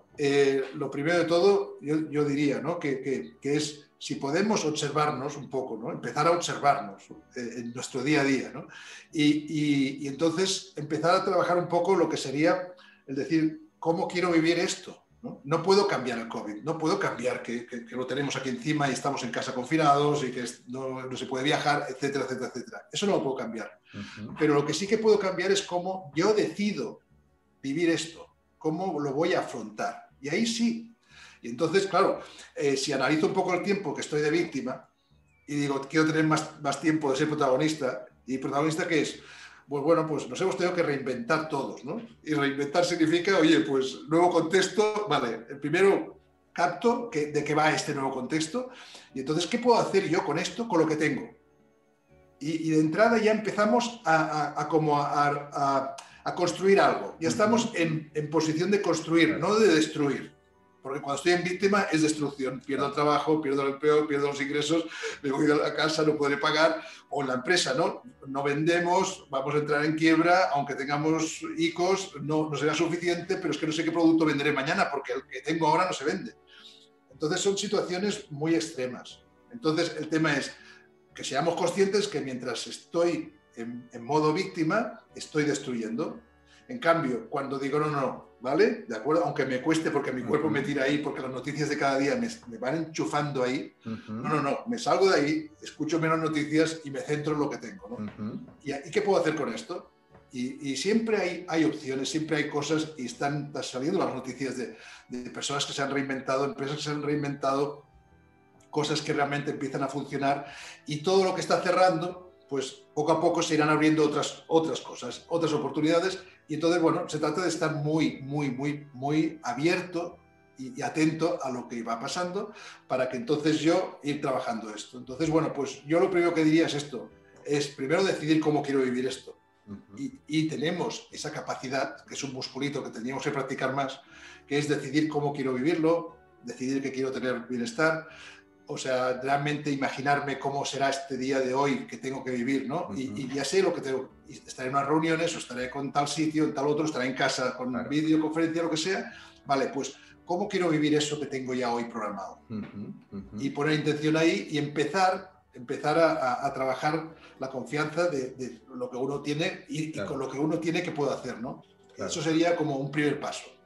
lo primero de todo, yo, diría ¿no? que, que, que es si podemos observarnos un poco, ¿no? empezar a observarnos eh, en nuestro día a día, ¿no? y, y, entonces empezar a trabajar un poco lo que sería el decir, ¿cómo quiero vivir esto? No, no puedo cambiar el COVID, no puedo cambiar que, que, lo tenemos aquí encima y estamos en casa confinados y que no, no, se puede viajar, etcétera, etcétera, etcétera. Eso no lo puedo cambiar. Pero lo que sí que puedo cambiar es cómo yo decido vivir esto, cómo lo voy a afrontar. Y ahí sí y entonces, claro, eh, si analizo un poco el tiempo que estoy de víctima y digo, quiero tener más, más tiempo de ser protagonista, ¿y protagonista qué es? Pues bueno, pues nos hemos tenido que reinventar todos, ¿no? Y reinventar significa, oye, pues nuevo contexto, vale, el primero capto que, de qué va este nuevo contexto y entonces, ¿qué puedo hacer yo con esto, con lo que tengo? Y, de entrada ya empezamos a, a, como a, a, construir algo. Ya estamos en, en posición de construir, no de destruir. Porque cuando estoy en víctima es destrucción. Pierdo el trabajo, pierdo el empleo, pierdo los ingresos, me voy a la casa, no podré pagar. O la empresa, ¿no? No vendemos, vamos a entrar en quiebra, aunque tengamos ICOs, no, no será suficiente, pero es que no sé qué producto venderé mañana porque el que tengo ahora no se vende. Entonces son situaciones muy extremas. Entonces el tema es que seamos conscientes que mientras estoy en, en modo víctima, estoy destruyendo. En cambio, cuando digo, no, no, ¿vale? ¿De acuerdo? Aunque me cueste porque mi cuerpo me tira ahí, porque las noticias de cada día me, van enchufando ahí. No, no, no, me salgo de ahí, escucho menos noticias y me centro en lo que tengo, ¿no? ¿Y, qué puedo hacer con esto? Y, siempre hay, hay, opciones, siempre hay cosas y están saliendo las noticias de, de, personas que se han reinventado, empresas que se han reinventado, cosas que realmente empiezan a funcionar y todo lo que está cerrando, pues poco a poco se irán abriendo otras, otras cosas, otras oportunidades y entonces, bueno, se trata de estar muy, muy, muy, muy abierto y, atento a lo que va pasando para que entonces yo ir trabajando esto. Entonces, bueno, pues yo lo primero que diría es esto, es primero decidir cómo quiero vivir esto. y, y, tenemos esa capacidad, que es un musculito que tendríamos que practicar más, que es decidir cómo quiero vivirlo, decidir que quiero tener bienestar, o sea, realmente imaginarme cómo será este día de hoy que tengo que vivir, ¿no? y, ya sé lo que tengo, estaré en unas reuniones o estaré con tal sitio, en tal otro, estaré en casa con una videoconferencia, lo que sea, vale, pues ¿cómo quiero vivir eso que tengo ya hoy programado? Y poner intención ahí y empezar, empezar a, trabajar la confianza de, lo que uno tiene y, con lo que uno tiene que puedo hacer, ¿no? Eso sería como un primer paso.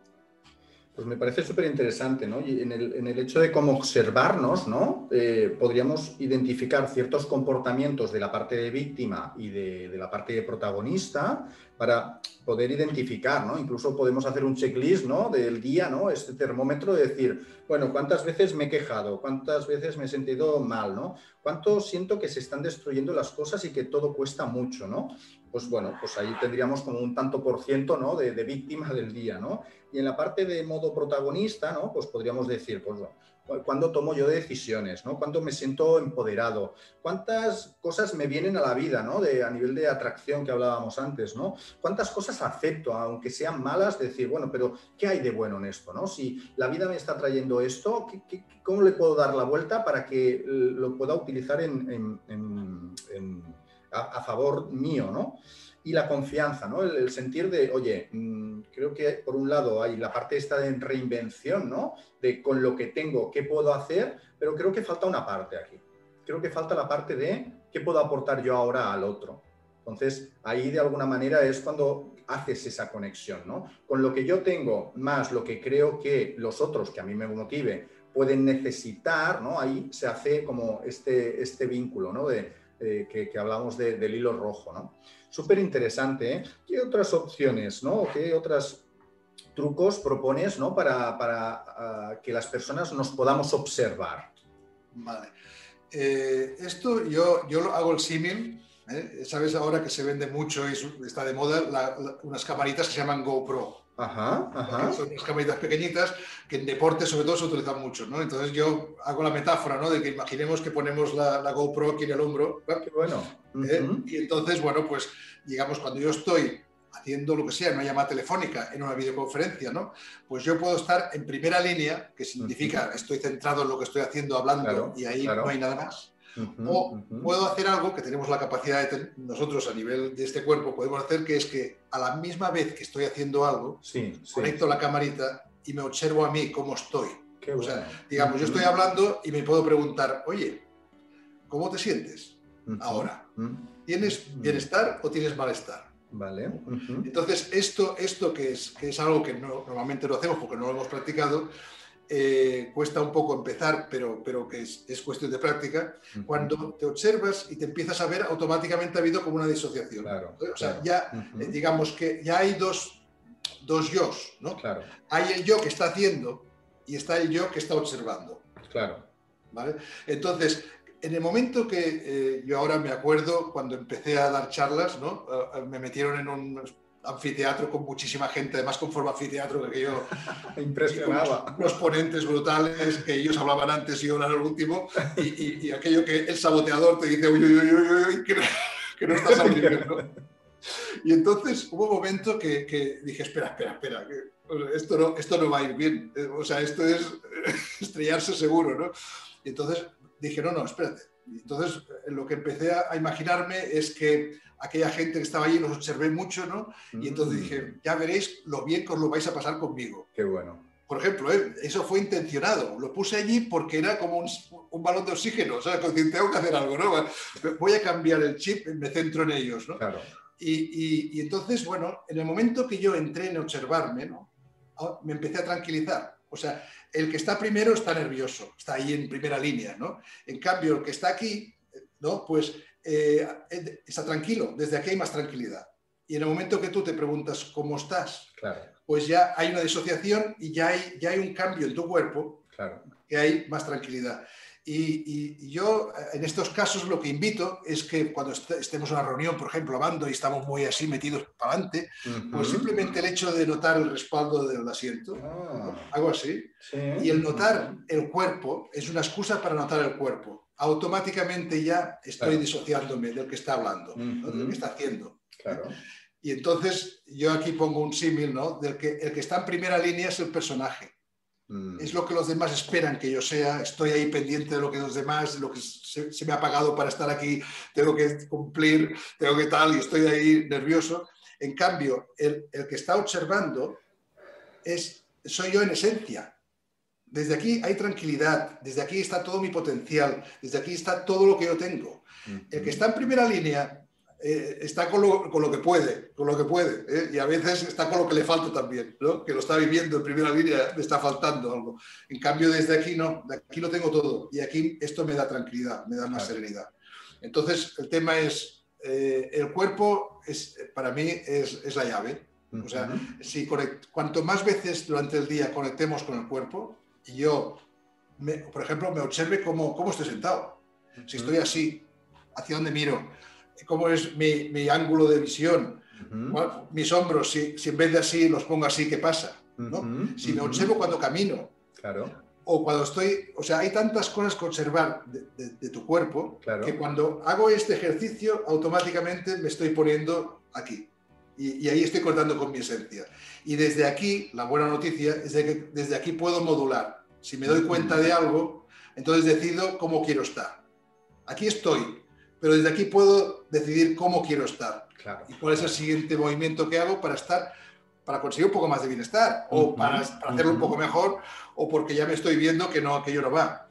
Pues me parece súper interesante, ¿no? Y en el, hecho de cómo observarnos, ¿no? Eh, podríamos identificar ciertos comportamientos de la parte de víctima y de, de, la parte de protagonista para poder identificar, ¿no? Incluso podemos hacer un checklist, ¿no? Del día, ¿no? Este termómetro de decir, bueno, ¿cuántas veces me he quejado? ¿Cuántas veces me he sentido mal, ¿no? ¿Cuánto siento que se están destruyendo las cosas y que todo cuesta mucho, ¿no? Pues bueno, pues ahí tendríamos como un tanto por ciento, ¿no? De, de víctima del día, ¿no? Y en la parte de modo protagonista, ¿no? Pues podríamos decir, pues cuándo tomo yo decisiones, ¿no? Cuándo me siento empoderado, cuántas cosas me vienen a la vida, ¿no? A nivel de atracción que hablábamos antes, ¿no? Cuántas cosas acepto, aunque sean malas, decir, bueno, pero ¿qué hay de bueno en esto, ¿no? Si la vida me está trayendo esto, ¿qué, qué, cómo le puedo dar la vuelta para que lo pueda utilizar en a, a, favor mío, ¿no? Y la confianza, ¿no? El, el, sentir de, oye, mmm, creo que por un lado hay la parte esta de reinvención, ¿no? De con lo que tengo, ¿qué puedo hacer? Pero creo que falta una parte aquí. Creo que falta la parte de qué puedo aportar yo ahora al otro. Entonces, ahí de alguna manera es cuando haces esa conexión, ¿no? Con lo que yo tengo más lo que creo que los otros, que a mí me motive, pueden necesitar, ¿no? Ahí se hace como este, este vínculo, ¿no? De, eh, que, que, hablamos de, del hilo rojo, ¿no? Súper interesante. ¿eh? ¿Qué otras opciones, ¿no? ¿Qué otros trucos propones ¿no? para, para uh, que las personas nos podamos observar? Vale. Eh, esto yo, yo hago el símil. ¿eh? Sabes ahora que se vende mucho y está de moda unas camaritas que se llaman GoPro. Ajá, ajá. Son unas camaritas pequeñitas que en deporte sobre todo se utilizan mucho, ¿no? Entonces yo hago la metáfora, ¿no? De que imaginemos que ponemos la, la GoPro aquí en el hombro. ¿no? Qué bueno. ¿Eh? Uh -huh. Y entonces, bueno, pues digamos, cuando yo estoy haciendo lo que sea, una llamada telefónica, en una videoconferencia, ¿no? Pues yo puedo estar en primera línea, que significa uh -huh. estoy centrado en lo que estoy haciendo, hablando, claro, y ahí claro. no hay nada más. Uh -huh, o uh -huh. puedo hacer algo que tenemos la capacidad de nosotros a nivel de este cuerpo podemos hacer que es que a la misma vez que estoy haciendo algo sí, sí. conecto la camarita y me observo a mí cómo estoy Qué o bueno. sea digamos yo estoy hablando y me puedo preguntar oye cómo te sientes ahora tienes bienestar o tienes malestar Vale. Uh -huh. Entonces, esto, esto que, es, que es algo que no, normalmente lo hacemos porque no lo hemos practicado, eh, cuesta un poco empezar, pero, pero que es, es cuestión de práctica. Uh -huh. Cuando te observas y te empiezas a ver, automáticamente ha habido como una disociación. Claro, o sea, claro. ya Uh -huh. eh, digamos que ya hay dos, dos yo, ¿no? Claro. Hay el yo que está haciendo y está el yo que está observando. Claro. ¿Vale? Entonces, en el momento que eh, yo ahora me acuerdo cuando empecé a dar charlas, ¿no? Uh, me metieron en un anfiteatro con muchísima gente, además con forma anfiteatro que yo *laughs* impresionaba. Los ponentes brutales, que ellos hablaban antes y yo era el último, y, y, y, aquello que el saboteador te dice, uy, uy, uy, uy que, que, no estás al nivel, ¿no? Y entonces hubo un momento que, que dije, espera, espera, espera, esto no, esto no va a ir bien, o sea, esto es *laughs* estrellarse seguro, ¿no? Y entonces dije, no, no, espérate. Y entonces lo que empecé a imaginarme es que aquella gente que estaba allí los observé mucho, ¿no? Y entonces mm. dije, ya veréis lo bien que os lo vais a pasar conmigo. Qué bueno. Por ejemplo, ¿eh? eso fue intencionado. Lo puse allí porque era como un, un balón de oxígeno. O sea, tengo que hacer algo, ¿no? Voy a cambiar el chip, me centro en ellos, ¿no? Claro. Y, y, y entonces, bueno, en el momento que yo entré en observarme, ¿no? Ah, me empecé a tranquilizar. O sea, el que está primero está nervioso, está ahí en primera línea, ¿no? En cambio, el que está aquí, ¿no? Pues eh, está tranquilo, desde aquí hay más tranquilidad. Y en el momento que tú te preguntas cómo estás, claro. pues ya hay una disociación y ya hay, ya hay un cambio en tu cuerpo, claro. que hay más tranquilidad. Y, y, yo en estos casos lo que invito es que cuando est estemos en una reunión, por ejemplo, hablando y estamos muy así metidos para adelante, uh -huh. pues simplemente el hecho de notar el respaldo del asiento, ah. algo así, sí. y el notar el cuerpo es una excusa para notar el cuerpo. Automáticamente ya estoy claro. disociándome del que está hablando, uh -huh. ¿no? del que está haciendo. Claro. Y entonces yo aquí pongo un símil, ¿no? Del que el que está en primera línea es el personaje. Mm. Es lo que los demás esperan que yo sea. Estoy ahí pendiente de lo que los demás, de lo que se, se, me ha pagado para estar aquí, tengo que cumplir, tengo que tal, y estoy ahí nervioso. En cambio, el, el que está observando es, soy yo en esencia. Desde aquí hay tranquilidad, desde aquí está todo mi potencial, desde aquí está todo lo que yo tengo. Mm -hmm. El que está en primera línea eh, está con lo, que puede, con lo que puede, ¿eh? y a veces está con lo que le falta también, ¿no? que lo está viviendo en primera línea, le está faltando algo. En cambio, desde aquí no, de aquí lo tengo todo, y aquí esto me da tranquilidad, me da más serenidad. Entonces, el tema es, eh, el cuerpo es, para mí es, la llave. O sea, si cuanto más veces durante el día conectemos con el cuerpo, y yo, por ejemplo, me observe cómo, cómo estoy sentado. Si estoy así, hacia dónde miro, cómo es mi, ángulo de visión, mis hombros, si, en vez de así los pongo así, ¿qué pasa? Si me observo cuando camino. Claro. O cuando estoy, o sea, hay tantas cosas que observar de, tu cuerpo que cuando hago este ejercicio automáticamente me estoy poniendo aquí. Y, ahí estoy cortando con mi esencia. Y desde aquí, la buena noticia es de que desde aquí puedo modular. Si me doy cuenta de algo, entonces decido cómo quiero estar. Aquí estoy, pero desde aquí puedo decidir cómo quiero estar y cuál es el siguiente movimiento que hago para estar, para conseguir un poco más de bienestar o para, hacerlo un poco mejor o porque ya me estoy viendo que no aquello no va.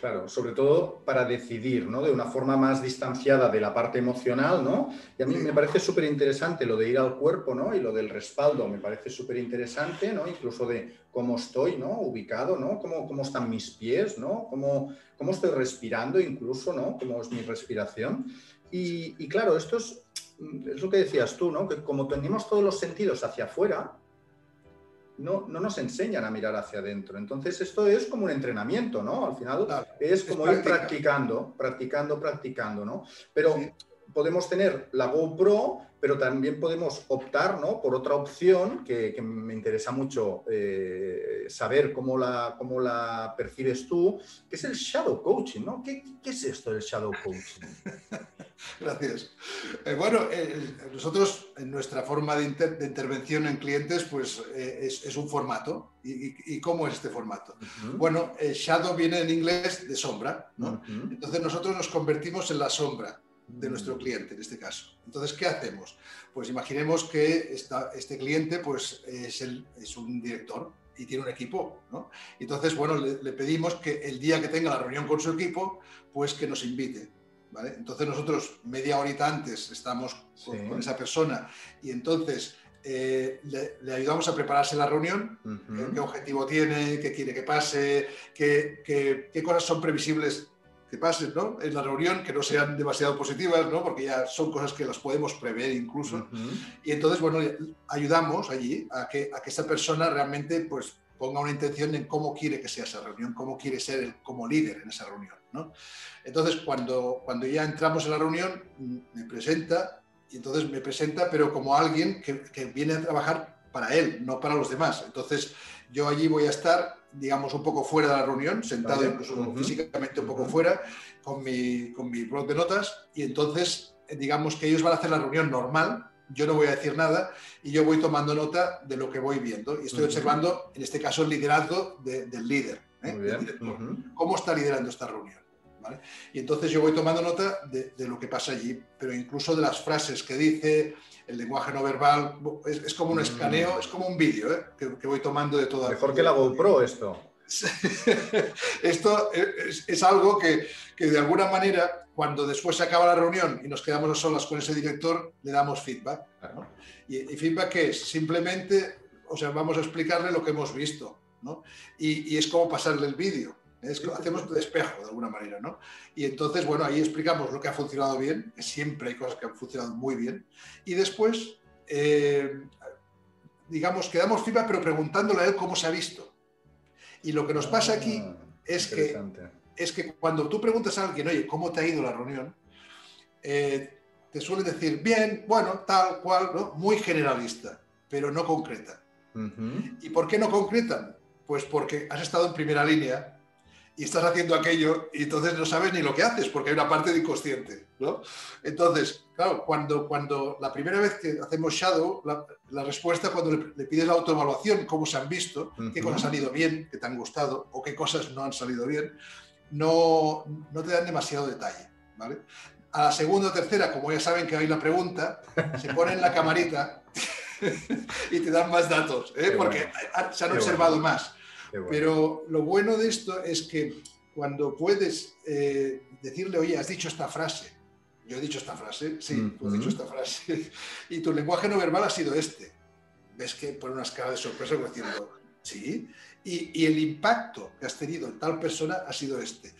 Claro, sobre todo para decidir, ¿no? De una forma más distanciada de la parte emocional, ¿no? Y a mí me parece súper interesante lo de ir al cuerpo, ¿no? Y lo del respaldo, me parece súper interesante, ¿no? Incluso de cómo estoy, ¿no? Ubicado, ¿no? Cómo, cómo están mis pies, ¿no? Cómo, cómo estoy respirando incluso, ¿no? Cómo es mi respiración. Y, y claro, esto es, lo que decías tú, ¿no? Que como tenemos todos los sentidos hacia afuera, no, no, nos enseñan a mirar hacia adentro. Entonces, esto es como un entrenamiento, ¿no? Al final es como ir practicando, practicando, practicando, ¿no? Pero podemos tener la GoPro, pero también podemos optar ¿no? por otra opción que, me interesa mucho eh, saber cómo la, cómo la percibes tú, que es el shadow coaching. ¿no? ¿Qué, qué es esto del shadow coaching? *laughs* Gracias. Eh, bueno, eh, nosotros en nuestra forma de, intervención en clientes, pues es, un formato. ¿Y, cómo es este formato? Bueno, shadow viene en inglés de sombra, ¿no? Entonces nosotros nos convertimos en la sombra de nuestro cliente en este caso. Entonces, ¿qué hacemos? Pues imaginemos que este cliente pues, es, es, un director y tiene un equipo, ¿no? Entonces, bueno, le, pedimos que el día que tenga la reunión con su equipo, pues que nos invite. ¿vale? Entonces nosotros media horita antes estamos con, esa persona y entonces eh, le, ayudamos a prepararse la reunión, qué objetivo tiene, qué quiere que pase, qué, qué, qué cosas son previsibles que pasen ¿no? en la reunión, que no sean demasiado positivas, ¿no? porque ya son cosas que las podemos prever incluso. Y entonces, bueno, ayudamos allí a que, a que esa persona realmente pues, ponga una intención en cómo quiere que sea esa reunión, cómo quiere ser como líder en esa reunión. ¿no? Entonces, cuando, cuando ya entramos en la reunión, me presenta, y entonces me presenta, pero como alguien que, que viene a trabajar para él, no para los demás. Entonces, yo allí voy a estar digamos, un poco fuera de la reunión, sentado incluso físicamente un poco fuera, con mi, con mi blog de notas, y entonces, digamos que ellos van a hacer la reunión normal, yo no voy a decir nada, y yo voy tomando nota de lo que voy viendo, y estoy observando, en este caso, el liderazgo del líder, ¿eh? cómo está liderando esta reunión. ¿Vale? Y entonces yo voy tomando nota de, de, lo que pasa allí, pero incluso de las frases que dice, el lenguaje no verbal, es, como un mm. escaneo, es como un vídeo ¿eh? que, voy tomando de toda Mejor que la GoPro esto. *laughs* esto es, algo que, de alguna manera, cuando después se acaba la reunión y nos quedamos a solas con ese director, le damos feedback. Y, feedback es simplemente, o sea, vamos a explicarle lo que hemos visto. Y, y es como pasarle el vídeo. Es hacemos de espejo de alguna manera, ¿no? Y entonces, bueno, ahí explicamos lo que ha funcionado bien, que siempre hay cosas que han funcionado muy bien. Y después, eh, digamos, quedamos firma, pero preguntándole a él cómo se ha visto. Y lo que nos pasa aquí ah, es, que, es que cuando tú preguntas a alguien, oye, ¿cómo te ha ido la reunión? Eh, te suelen decir, bien, bueno, tal cual, ¿no? Muy generalista, pero no concreta. ¿Y por qué no concretan? Pues porque has estado en primera línea y estás haciendo aquello y entonces no sabes ni lo que haces porque hay una parte de inconsciente, ¿no? Entonces, claro, cuando, cuando la primera vez que hacemos Shadow, la, respuesta cuando le, pides la autoevaluación, cómo se han visto, qué cosas han ido bien, que te han gustado o qué cosas no han salido bien, no, no te dan demasiado detalle, ¿vale? A la segunda o tercera, como ya saben que hay la pregunta, se ponen la camarita *laughs* y te dan más datos, ¿eh? porque se han observado más. Pero lo bueno de esto es que cuando puedes eh, decirle, oye, has dicho esta frase, yo he dicho esta frase, sí, tú has dicho esta frase, *laughs* y tu lenguaje no verbal ha sido este. Ves que pone unas caras de sorpresa diciendo, sí, y, y, el impacto que has tenido en tal persona ha sido este.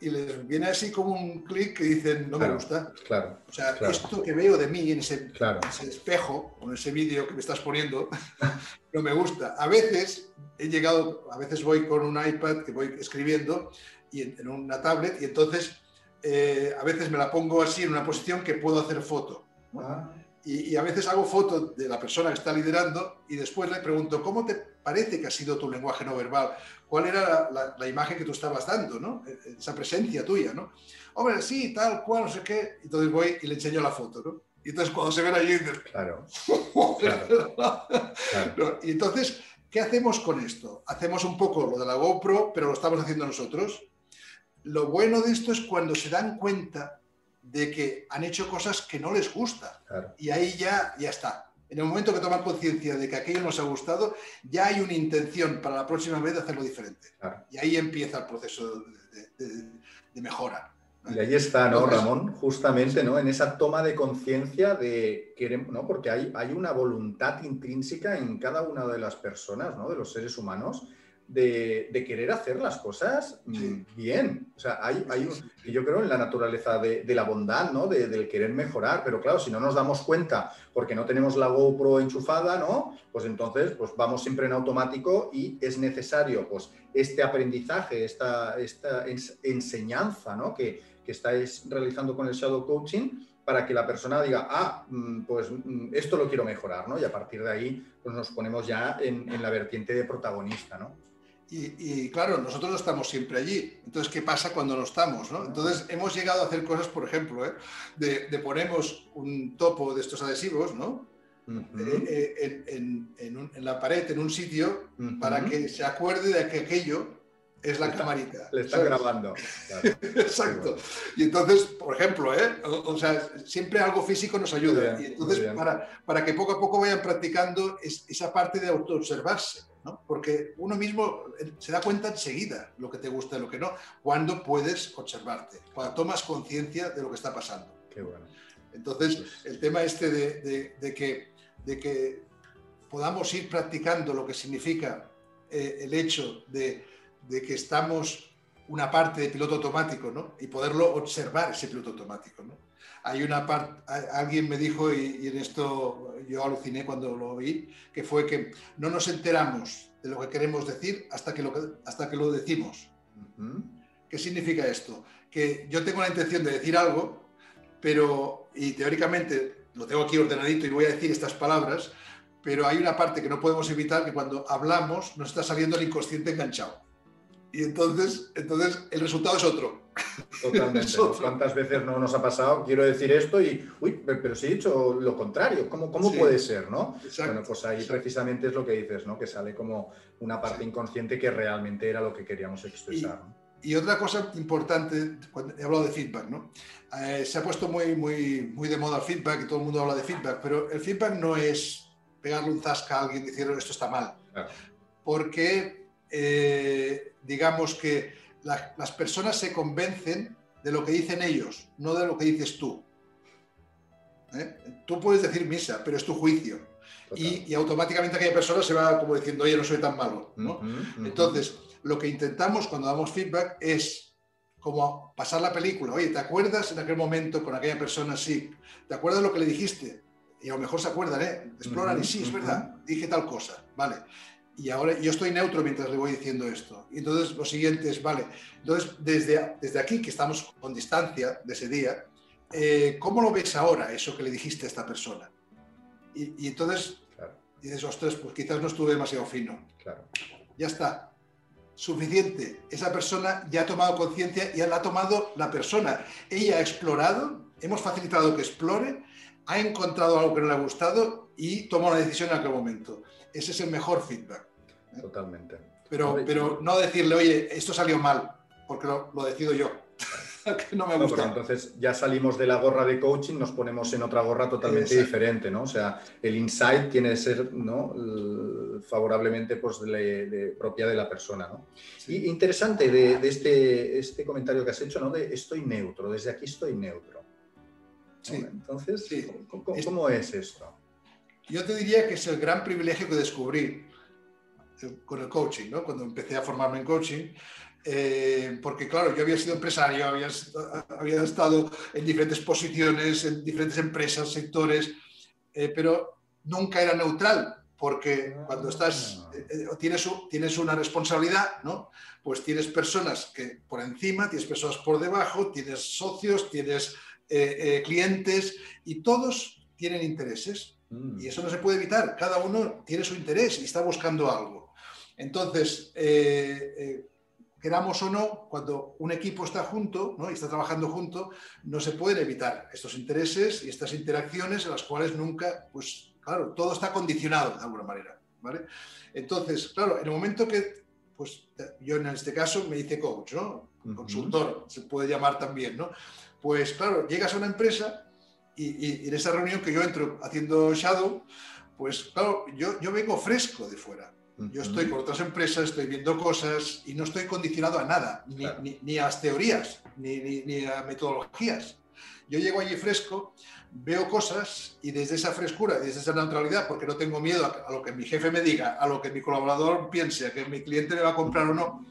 Y les viene así como un clic que dicen, no me gusta. Claro. O sea, esto que veo de mí en ese, ese espejo, o en ese vídeo que me estás poniendo, *laughs* no me gusta. A veces he llegado, a veces voy con un iPad que voy escribiendo y en, en una tablet y entonces eh, a veces me la pongo así en una posición que puedo hacer foto. Ah. Y, a veces hago foto de la persona que está liderando y después le pregunto, ¿cómo te parece que ha sido tu lenguaje no verbal? ¿Cuál era la, imagen que tú estabas dando? ¿no? E, e, esa presencia tuya. ¿no? Hombre, sí, tal cual, no sé qué. Entonces voy y le enseño la foto. ¿no? Y entonces cuando se ven allí... Claro. *laughs* claro. Y entonces, ¿qué hacemos con esto? Hacemos un poco lo de la GoPro, pero lo estamos haciendo nosotros lo bueno de esto es cuando se dan cuenta de que han hecho cosas que no les gusta. Y ahí ya, ya está. En el momento que toman conciencia de que aquello nos ha gustado, ya hay una intención para la próxima vez de hacerlo diferente. Y ahí empieza el proceso de, mejora. Y ahí está, ¿no, Ramón? Justamente, ¿no? En esa toma de conciencia de queremos, ¿no? Porque hay, hay una voluntad intrínseca en cada una de las personas, ¿no? De los seres humanos, de, querer hacer las cosas mm, bien. O sea, hay, hay yo creo en la naturaleza de, la bondad, ¿no? del querer mejorar, pero claro, si no nos damos cuenta porque no tenemos la GoPro enchufada, ¿no? Pues entonces pues vamos siempre en automático y es necesario pues este aprendizaje, esta, esta enseñanza, ¿no? Que, que estáis realizando con el Shadow Coaching para que la persona diga, ah, mm, pues mm, esto lo quiero mejorar, ¿no? Y a partir de ahí pues nos ponemos ya en, en la vertiente de protagonista, ¿no? Y, claro, nosotros no estamos siempre allí. Entonces, ¿qué pasa cuando no estamos? ¿no? Entonces, hemos llegado a hacer cosas, por ejemplo, ¿eh? de, ponemos un topo de estos adhesivos, ¿no? Eh, eh, en, la pared, en un sitio, para que se acuerde de que aquello es la camarita. Le está grabando. *laughs* Exacto. Y entonces, por ejemplo, ¿eh? o, sea, siempre algo físico nos ayuda. y entonces, para, para, que poco a poco vayan practicando esa parte de autoobservarse. ¿No? Porque uno mismo se da cuenta enseguida lo que te gusta y lo que no, cuando puedes observarte, cuando tomas conciencia de lo que está pasando. Qué bueno. Entonces, pues el tema este de, de, que, de que podamos ir practicando lo que significa eh, el hecho de de que estamos una parte de piloto automático, ¿no? Y poderlo observar ese piloto automático, ¿no? Hay una parte, alguien me dijo, y, en esto yo aluciné cuando lo oí, que fue que no nos enteramos de lo que queremos decir hasta que lo, hasta que lo decimos. ¿Qué significa esto? Que yo tengo la intención de decir algo, pero, y teóricamente lo tengo aquí ordenadito y voy a decir estas palabras, pero hay una parte que no podemos evitar que cuando hablamos nos está saliendo el inconsciente enganchado. Y entonces, entonces el resultado es otro. Totalmente. *laughs* ¿Cuántas veces no nos ha pasado? Quiero decir esto y, uy, pero si he dicho lo contrario, ¿cómo, cómo puede ser? ¿no? bueno, pues ahí precisamente es lo que dices, ¿no? Que sale como una parte inconsciente que realmente era lo que queríamos expresar. Y, otra cosa importante, he hablado de feedback, ¿no? Eh, se ha puesto muy, muy, muy de moda el feedback y todo el mundo habla de feedback, pero el feedback no es pegarle un zasca a alguien y decir esto está mal. Porque eh, digamos que las personas se convencen de lo que dicen ellos, no de lo que dices tú. ¿Eh? Tú puedes decir misa, pero es tu juicio. Y, automáticamente aquella persona se va como diciendo, oye, no soy tan malo. Entonces, lo que intentamos cuando damos feedback es como pasar la película. Oye, ¿te acuerdas en aquel momento con aquella persona? Sí. ¿Te acuerdas lo que le dijiste? Y a lo mejor se acuerdan, ¿eh? Exploran y sí, es verdad, dije tal cosa. Vale y ahora yo estoy neutro mientras le voy diciendo esto. Y entonces lo siguiente es, vale, entonces desde, desde aquí, que estamos con distancia de ese día, eh, ¿cómo lo ves ahora eso que le dijiste a esta persona? Y, entonces dices, ostras, pues quizás no estuve demasiado fino. Claro. Ya está. Suficiente. Esa persona ya ha tomado conciencia y la ha tomado la persona. Ella ha explorado, hemos facilitado que explore, ha encontrado algo que no le ha gustado y toma una decisión en aquel momento. Ese es el mejor feedback. Totalmente. Pero, pero no decirle, oye, esto salió mal, porque lo, decido yo. *laughs* que no me gusta. entonces ya salimos de la gorra de coaching, nos ponemos en otra gorra totalmente diferente, ¿no? O sea, el insight tiene que ser ¿no? favorablemente pues, de, propia de la persona, ¿no? Y interesante de, este, este comentario que has hecho, ¿no? De estoy neutro, desde aquí estoy neutro. Sí. Entonces, ¿cómo, es esto? Yo te diría que es el gran privilegio que descubrí con el coaching, ¿no? Cuando empecé a formarme en coaching, eh, porque claro, yo había sido empresario, había, había, estado en diferentes posiciones, en diferentes empresas, sectores, eh, pero nunca era neutral, porque cuando estás, tienes, tienes una responsabilidad, ¿no? Pues tienes personas que por encima, tienes personas por debajo, tienes socios, tienes clientes y todos tienen intereses. Mm. Y eso no se puede evitar. Cada uno tiene su interés y está buscando algo. Entonces, eh, eh, queramos o no, cuando un equipo está junto ¿no? y está trabajando junto, no se pueden evitar estos intereses y estas interacciones en las cuales nunca, pues claro, todo está condicionado de alguna manera. ¿vale? Entonces, claro, en el momento que, pues yo en este caso me hice coach, ¿no? Consultor, se puede llamar también, ¿no? Pues claro, llegas a una empresa y, en esa reunión que yo entro haciendo Shadow, pues claro, yo, yo vengo fresco de fuera. Yo estoy con otras empresas, estoy viendo cosas y no estoy condicionado a nada, ni, ni, a las teorías, ni, ni, a metodologías. Yo llego allí fresco, veo cosas y desde esa frescura, desde esa neutralidad, porque no tengo miedo a, lo que mi jefe me diga, a lo que mi colaborador piense, a que mi cliente me va a comprar o no,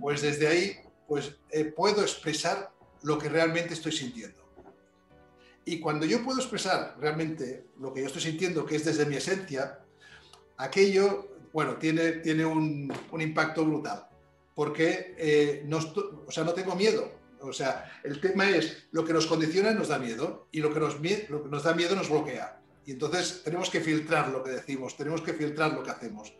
pues desde ahí pues, eh, puedo expresar lo que realmente estoy sintiendo. Y cuando yo puedo expresar realmente lo que yo estoy sintiendo, que es desde mi esencia, aquello, bueno, tiene, tiene un, un impacto brutal. Porque eh, no, o sea, no tengo miedo. O sea, el tema es lo que nos condiciona nos da miedo y lo que nos, lo que nos da miedo nos bloquea. Y entonces tenemos que filtrar lo que decimos, tenemos que filtrar lo que hacemos.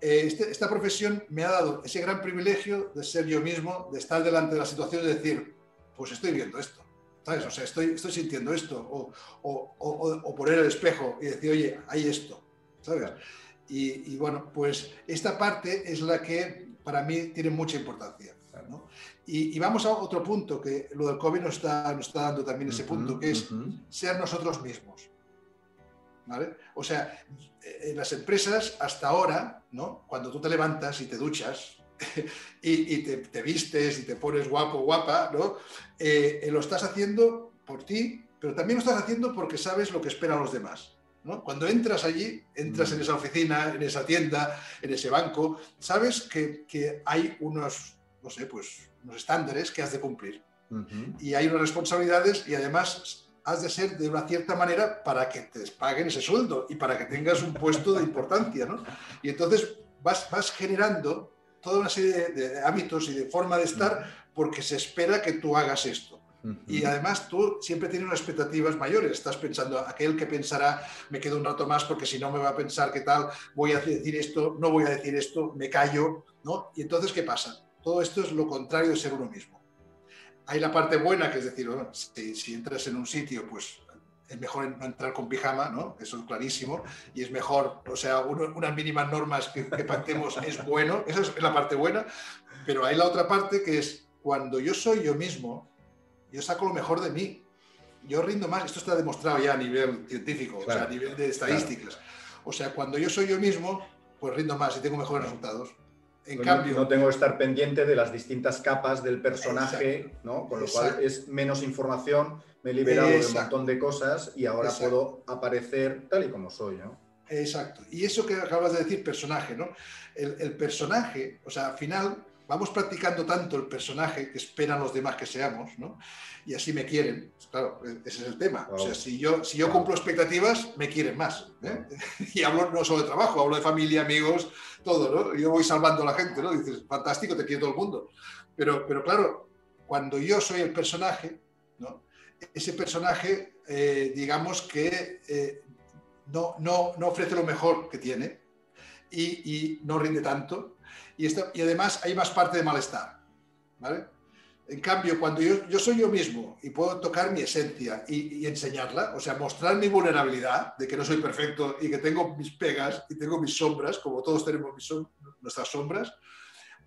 Eh, este, esta profesión me ha dado ese gran privilegio de ser yo mismo, de estar delante de la situación y decir, pues estoy viendo esto ¿Sabes? O sea, estoy, estoy sintiendo esto. O, o, o, poner el espejo y decir, oye, hay esto. ¿Sabes? Y, y, bueno, pues esta parte es la que para mí tiene mucha importancia. ¿no? Y, y, vamos a otro punto, que lo del COVID nos está, nos está dando también ese punto, que es ser nosotros mismos. ¿Vale? O sea, en las empresas hasta ahora, ¿no? cuando tú te levantas y te duchas, *laughs* y, te, vistes y te pones guapo, guapa, ¿no? Eh, eh, lo estás haciendo por ti, pero también lo estás haciendo porque sabes lo que esperan los demás. ¿No? Cuando entras allí, entras en mm. esa oficina, en esa tienda, en ese banco, sabes que, que hay unos, no sé, pues unos estándares que has de cumplir. Y hay unas responsabilidades y además has de ser de una cierta manera para que te paguen ese sueldo y para que tengas un puesto de importancia. ¿no? Y entonces vas, vas generando toda una serie de, hábitos y de forma de estar porque se espera que tú hagas esto. Y además tú siempre tienes unas expectativas mayores. Estás pensando, aquel que pensará, me quedo un rato más porque si no me va a pensar qué tal, voy a decir esto, no voy a decir esto, me callo, ¿no? Y entonces, ¿qué pasa? Todo esto es lo contrario de ser uno mismo. Hay la parte buena, que es decir, si, entras en un sitio, pues es mejor no entrar con pijama, ¿no? Eso es clarísimo. Y es mejor, o sea, unas mínimas normas que, que pactemos es bueno, esa es la parte buena. Pero hay la otra parte que es cuando yo soy yo mismo, yo saco lo mejor de mí. Yo rindo más, esto está demostrado ya a nivel científico, o sea, a nivel de estadísticas. O sea, cuando yo soy yo mismo, pues rindo más y tengo mejores resultados. En cambio, no tengo que estar pendiente de las distintas capas del personaje, ¿no? Con lo cual es menos información, me he liberado de un montón de cosas y ahora puedo aparecer tal y como soy, ¿no? Exacto. Y eso que acabas de decir, personaje, ¿no? El, personaje, o sea, al final vamos practicando tanto el personaje que esperan los demás que seamos, ¿no? Y así me quieren. Claro, e, ese es el tema. O sea, si yo, si yo cumplo expectativas, me quieren más. ¿eh? *laughs* Y hablo no solo de trabajo, hablo de familia, amigos, todo, ¿no? Yo voy salvando a la gente, ¿no? Dices, fantástico, te quiere todo el mundo. Pero, pero claro, cuando yo soy el personaje, ¿no? ese personaje, eh, digamos que eh, no, no, no, ofrece lo mejor que tiene y, no rinde tanto. Y, y, además hay más parte de malestar. ¿vale? En cambio, cuando yo, yo, soy yo mismo y puedo tocar mi esencia y, enseñarla, o sea, mostrar mi vulnerabilidad de que no soy perfecto y que tengo mis pegas y tengo mis sombras, como todos tenemos mis nuestras sombras,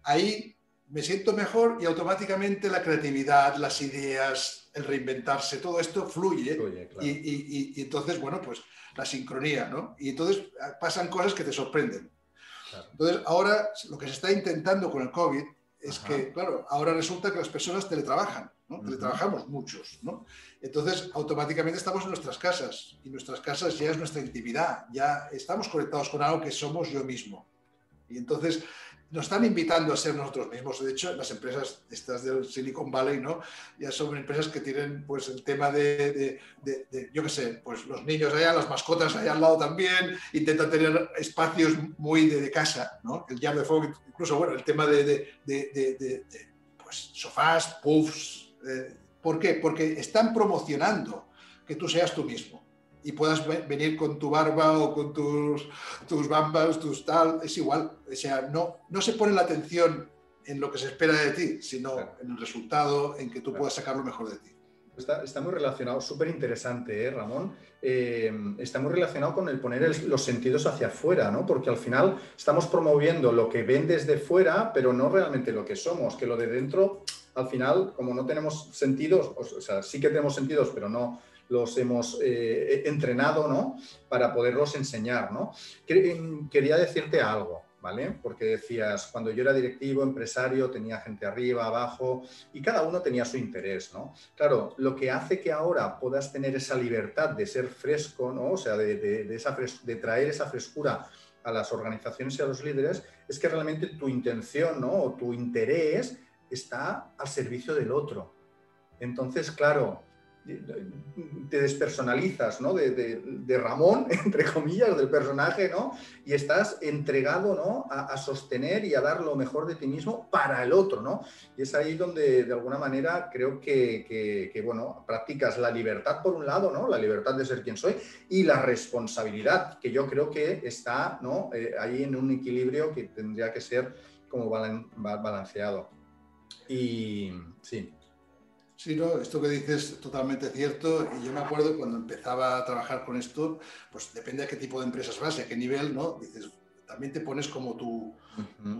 ahí me siento mejor y automáticamente la creatividad, las ideas, el reinventarse, todo esto fluye. y, entonces, bueno, pues la sincronía, ¿no? Y entonces ah, pasan cosas que te sorprenden. Entonces, ahora lo que se está intentando con el COVID es que, claro, ahora resulta que las personas teletrabajan, ¿no? Teletrabajamos muchos, ¿no? Entonces, automáticamente estamos en nuestras casas y nuestras casas ya es nuestra intimidad, ya estamos conectados con algo que somos yo mismo. Y entonces, nos están invitando a ser nosotros mismos. De hecho, las empresas estas del Silicon Valley, ¿no? Ya son empresas que tienen, pues, el tema de, yo qué sé, pues los niños allá, las mascotas allá al lado también, intentan tener espacios muy de, casa, ¿no? El Yard de Fuego, incluso, bueno, el tema de, pues, sofás, puffs. Eh, ¿Por qué? Porque están promocionando que tú seas tú mismo y puedas venir con tu barba o con tus, tus bambas, tus tal, es igual. O sea, no, no se pone la atención en lo que se espera de ti, sino en el resultado, en que tú puedas sacar lo mejor de ti. Está, está muy relacionado, súper interesante, ¿eh, Ramón. Eh, está muy relacionado con el poner los sentidos hacia afuera, ¿no? Porque al final estamos promoviendo lo que ven desde fuera, pero no realmente lo que somos, que lo de dentro, al final, como no tenemos sentidos, o sea, sí que tenemos sentidos, pero no, los hemos eh, entrenado, ¿no? Para poderlos enseñar, ¿no? Quería decirte algo, ¿vale? Porque decías, cuando yo era directivo, empresario, tenía gente arriba, abajo, y cada uno tenía su interés, ¿no? Claro, lo que hace que ahora puedas tener esa libertad de ser fresco, ¿no? O sea, de, de traer esa frescura a las organizaciones y a los líderes, es que realmente tu intención, ¿no? O tu interés está al servicio del otro. Entonces, claro, te despersonalizas ¿no? de, Ramón, *laughs* entre comillas, del personaje, ¿no? y estás entregado ¿no? A, sostener y a dar lo mejor de ti mismo para el otro. ¿no? Y es ahí donde, de alguna manera, creo que, bueno, practicas la libertad por un lado, ¿no? la libertad de ser quien soy, y la responsabilidad, que yo creo que está ¿no? Eh, ahí en un equilibrio que tendría que ser como balanceado. Y sí. Sí, no, esto que dices es totalmente cierto. Y yo me acuerdo cuando empezaba a trabajar con esto, pues depende a qué tipo de empresas vas a qué nivel, ¿no? Dices, también te pones como tu,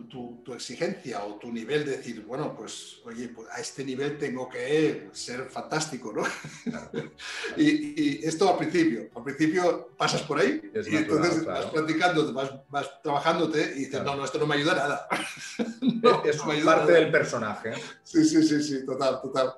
tu, exigencia o tu nivel de decir, bueno, pues oye, pues a este nivel tengo que ser fantástico, ¿no? *laughs* y, esto al principio, al principio pasas por ahí y entonces vas practicando, vas, vas, trabajándote y dices, no, no, esto no me ayuda nada. *laughs* es parte del personaje. Sí, sí, sí, sí, total, total.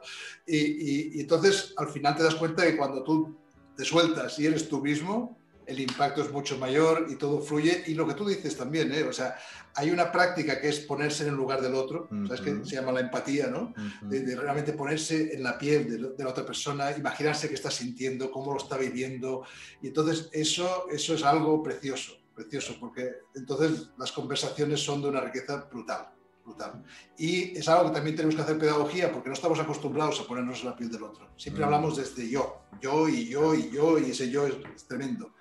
Y, y entonces al final te das cuenta que cuando tú te sueltas y eres tú mismo, el impacto es mucho mayor y todo fluye. Y lo que tú dices también, ¿eh? o sea, hay una práctica que es ponerse en el lugar del otro, ¿sabes? Que se llama la empatía, ¿no? de, realmente ponerse en la piel de, la otra persona, imaginarse qué está sintiendo, cómo lo está viviendo. Y entonces eso, eso es algo precioso, precioso, porque entonces las conversaciones son de una riqueza brutal. Brutal. Y es algo que también tenemos que hacer pedagogía porque no estamos acostumbrados a ponernos en la piel del otro. Siempre hablamos desde yo, yo y yo y yo y ese yo es, tremendo.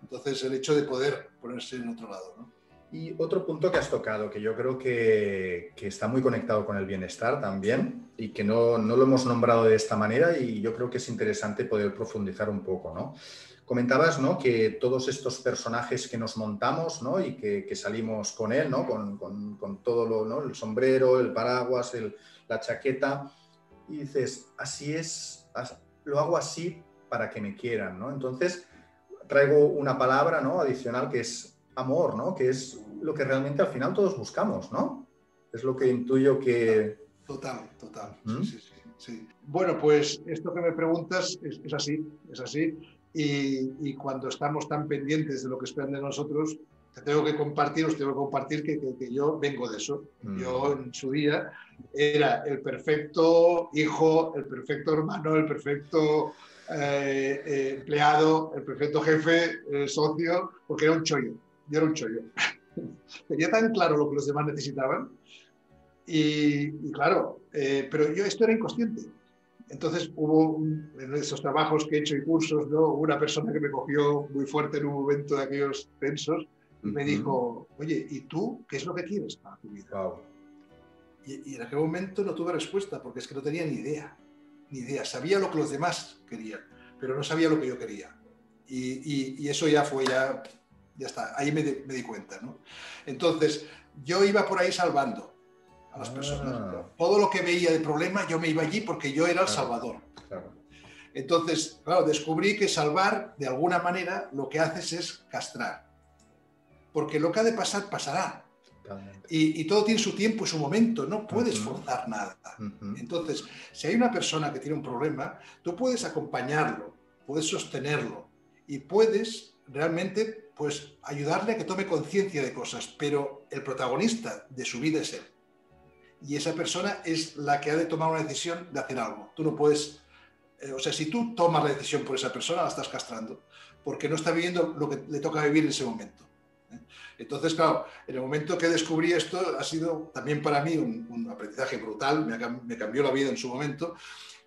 Entonces el hecho de poder ponerse en otro lado. ¿no? Y otro punto que has tocado, que yo creo que, que, está muy conectado con el bienestar también y que no, no, lo hemos nombrado de esta manera y yo creo que es interesante poder profundizar un poco, ¿no? Comentabas ¿no? que todos estos personajes que nos montamos ¿no? y que, que, salimos con él, ¿no? con, con, con todo lo, ¿no? el sombrero, el paraguas, el, la chaqueta, y dices, así es, lo hago así para que me quieran. ¿no? Entonces, traigo una palabra ¿no? adicional que es amor, ¿no? que es lo que realmente al final todos buscamos. ¿no? Es lo que intuyo que... Total, total. ¿Mm? Sí, sí, sí, Bueno, pues esto que me preguntas es, es así, es así. Y, cuando estamos tan pendientes de lo que esperan de nosotros, te tengo que compartir, os tengo que compartir que, que, yo vengo de eso. Mm. Yo en su día era el perfecto hijo, el perfecto hermano, el perfecto eh, eh, empleado, el perfecto jefe, el socio, porque era un chollo. Yo era un chollo. *laughs* Tenía tan claro lo que los demás necesitaban. Y, claro, eh, pero yo esto era inconsciente. Entonces hubo en esos trabajos que he hecho y cursos, ¿no? una persona que me cogió muy fuerte en un momento de aquellos tensos y me dijo, oye, ¿y tú qué es lo que quieres para tu vida? Y, en aquel momento no tuve respuesta porque es que no tenía ni idea, ni idea. Sabía lo que los demás querían, pero no sabía lo que yo quería. Y, y eso ya fue, ya, ya está, ahí me, me di cuenta. ¿no? Entonces, yo iba por ahí salvando, a las personas. Ah. Todo lo que veía de problema, yo me iba allí porque yo era el salvador. Entonces, claro, descubrí que salvar, de alguna manera, lo que haces es castrar. Porque lo que ha de pasar, pasará. Y, todo tiene su tiempo y su momento, no puedes forzar nada. Entonces, si hay una persona que tiene un problema, tú puedes acompañarlo, puedes sostenerlo y puedes realmente pues, ayudarle a que tome conciencia de cosas, pero el protagonista de su vida es él. Y esa persona es la que ha de tomar una decisión de hacer algo. Tú no puedes, eh, o sea, si tú tomas la decisión por esa persona, la estás castrando, porque no está viviendo lo que le toca vivir en ese momento. Entonces, claro, en el momento que descubrí esto ha sido también para mí un, aprendizaje brutal, me, cambió la vida en su momento.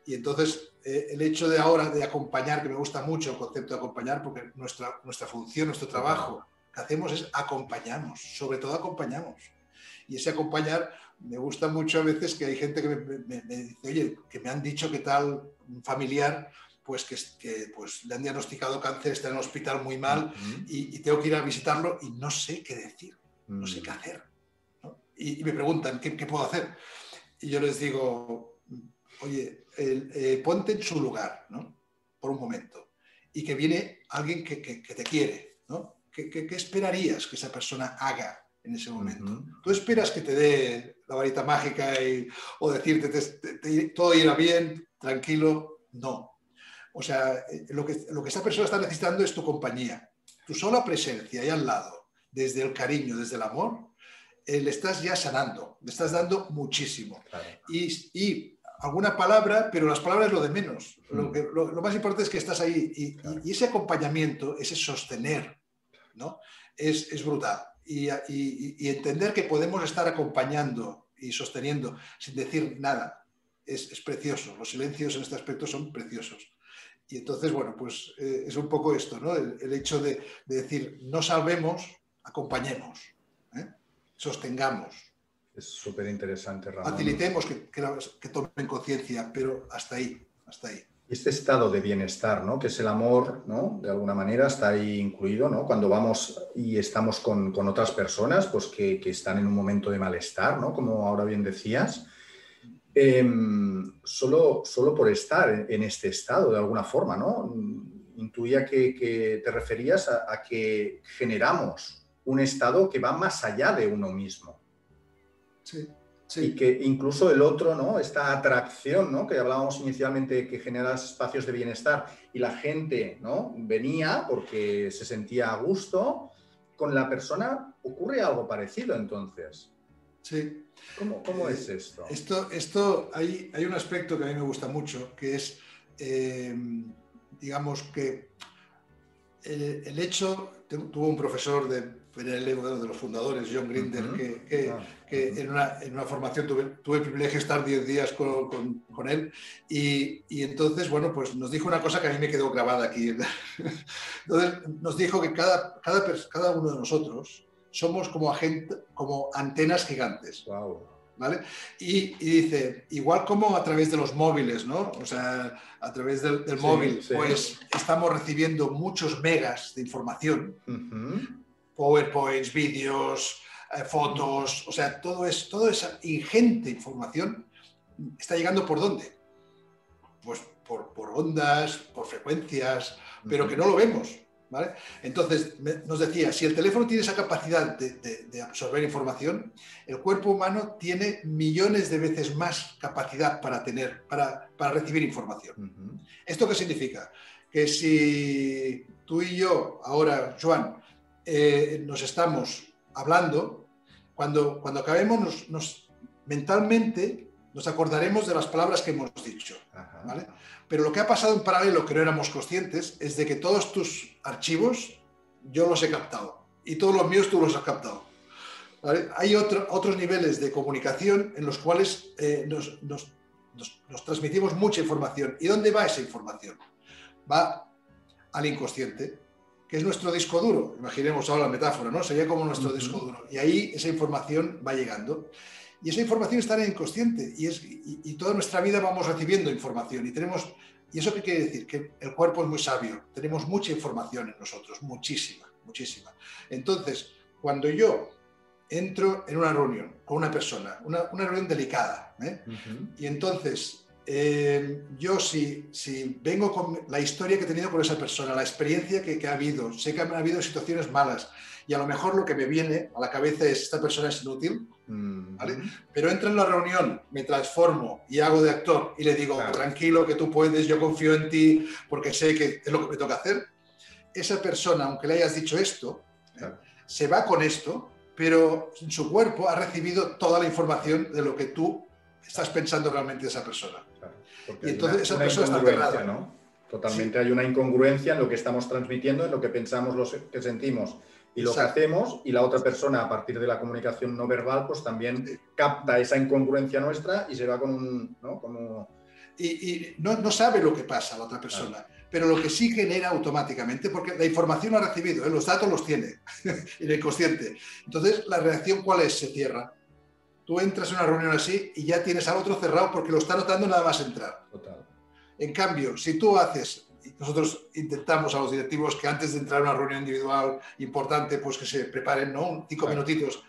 Y entonces eh, el hecho de ahora de acompañar, que me gusta mucho el concepto de acompañar, porque nuestra, nuestra función, nuestro trabajo que hacemos es acompañamos, sobre todo acompañamos. Y ese acompañar, me gusta mucho a veces que hay gente que me, me dice, oye, que me han dicho que tal familiar pues que, pues, le han diagnosticado cáncer, está en el hospital muy mal y, tengo que ir a visitarlo y no sé qué decir, no sé qué mm. hacer. Y, me preguntan, ¿qué, puedo hacer? Y yo les digo, oye, eh, ponte en su lugar, ¿no? Por un momento. Y que viene alguien que, te quiere, ¿no? ¿Qué, esperarías que esa persona haga en ese momento? ¿Tú esperas que te dé la varita mágica y, o decirte todo irá bien, tranquilo? No, o sea, eh, lo que, lo que esta persona está necesitando es tu compañía. Tu sola presencia ahí al lado, desde el cariño, desde el amor, eh, le estás ya sanando, le estás dando muchísimo. Y, alguna palabra, pero las palabras es lo de menos. Lo, mm. que, lo, más importante es que estás ahí y, ese acompañamiento, ese sostener, ¿no? Es, es brutal. Y, entender que podemos estar acompañando y sosteniendo sin decir nada es, es precioso. Los silencios en este aspecto son preciosos. Y entonces, bueno, pues eh, es un poco esto, ¿no? El, hecho de, decir, no salvemos, acompañemos, ¿eh? sostengamos. Es súper interesante, Ramón. Facilitemos que, que, tomen conciencia, pero hasta ahí, hasta ahí. Este estado de bienestar, ¿no? que es el amor, ¿no? de alguna manera está ahí incluido, ¿no? cuando vamos y estamos con, con otras personas pues que, que, están en un momento de malestar, ¿no? como ahora bien decías, Em, solo, solo por estar en este estado de alguna forma, ¿no? Intuía que, te referías a, que generamos un estado que va más allá de uno mismo. Sí, Y que incluso el otro, ¿no? Esta atracción, ¿no? Que hablábamos inicialmente que genera espacios de bienestar y la gente, ¿no? Venía porque se sentía a gusto. Con la persona ocurre algo parecido entonces. Sí. ¿Cómo, es esto? Esto, esto hay, hay, un aspecto que a mí me gusta mucho, que es, eh, digamos que el, hecho, tuvo un profesor de PNL, uno de los fundadores, John Grinder, que, ah, en, una, en, una, formación tuve, tuve, el privilegio de estar 10 días con, con, él y, y, entonces, bueno, pues nos dijo una cosa que a mí me quedó grabada aquí. *laughs* Entonces nos dijo que cada, cada, cada uno de nosotros somos como, como antenas gigantes. ¿Vale? Y, dice, igual como a través de los móviles, ¿no? O sea, a través del, móvil, pues estamos recibiendo muchos megas de información, PowerPoints, vídeos, eh, fotos, o sea, todo es, toda esa ingente información está llegando por dónde? Pues por, por ondas, por frecuencias, pero que no lo vemos. Entonces, nos decía, si el teléfono tiene esa capacidad de, absorber información, el cuerpo humano tiene millones de veces más capacidad para, tener, para, recibir información. ¿Esto qué significa? Que si tú y yo, ahora, Joan, eh, nos estamos hablando, cuando, cuando acabemos, nos, mentalmente nos acordaremos de las palabras que hemos dicho. ¿vale? Pero lo que ha pasado en paralelo, que no éramos conscientes, es de que todos tus archivos yo los he captado y todos los míos tú los has captado. Hay otros niveles de comunicación en los cuales eh, nos, transmitimos mucha información. ¿Y dónde va esa información? Va al inconsciente, que es nuestro disco duro. Imaginemos ahora la metáfora, ¿no? Sería como nuestro disco duro. Y ahí esa información va llegando. Y esa información está en el inconsciente y, es, y, toda nuestra vida vamos recibiendo información y tenemos... ¿Y eso qué quiere decir? Que el cuerpo es muy sabio, tenemos mucha información en nosotros, muchísima, muchísima. Entonces, cuando yo entro en una reunión con una persona, una, reunión delicada. ¿eh? Y entonces, eh, yo si, si vengo con la historia que he tenido con esa persona, la experiencia que, ha habido, sé que han habido situaciones malas y a lo mejor lo que me viene a la cabeza es esta persona es inútil, ¿vale? Pero entro en la reunión, me transformo y hago de actor y le digo, tranquilo, que tú puedes, yo confío en ti porque sé que es lo que me toca hacer. Esa persona, aunque le hayas dicho esto, se va con esto pero en su cuerpo ha recibido toda la información de lo que tú estás pensando realmente de esa persona. y entonces esa persona está ¿no? Totalmente hay una incongruencia en lo que estamos transmitiendo, en lo que pensamos, lo que sentimos y lo que hacemos, y la otra persona, a partir de la comunicación no verbal, pues también capta esa incongruencia nuestra y se va con un... ¿no? Como... Y, no, no, sabe lo que pasa la otra persona pero lo que sí genera automáticamente, porque la información la ha recibido, ¿eh? los datos los tiene *laughs* en el inconsciente. Entonces, ¿la reacción cuál es? Se cierra. Tú entras en una reunión así y ya tienes al otro cerrado porque lo está notando nada más entrar. Total. En cambio, si tú haces, nosotros intentamos a los directivos que antes de entrar a una reunión individual importante, pues que se preparen, ¿no? Cinco minutitos,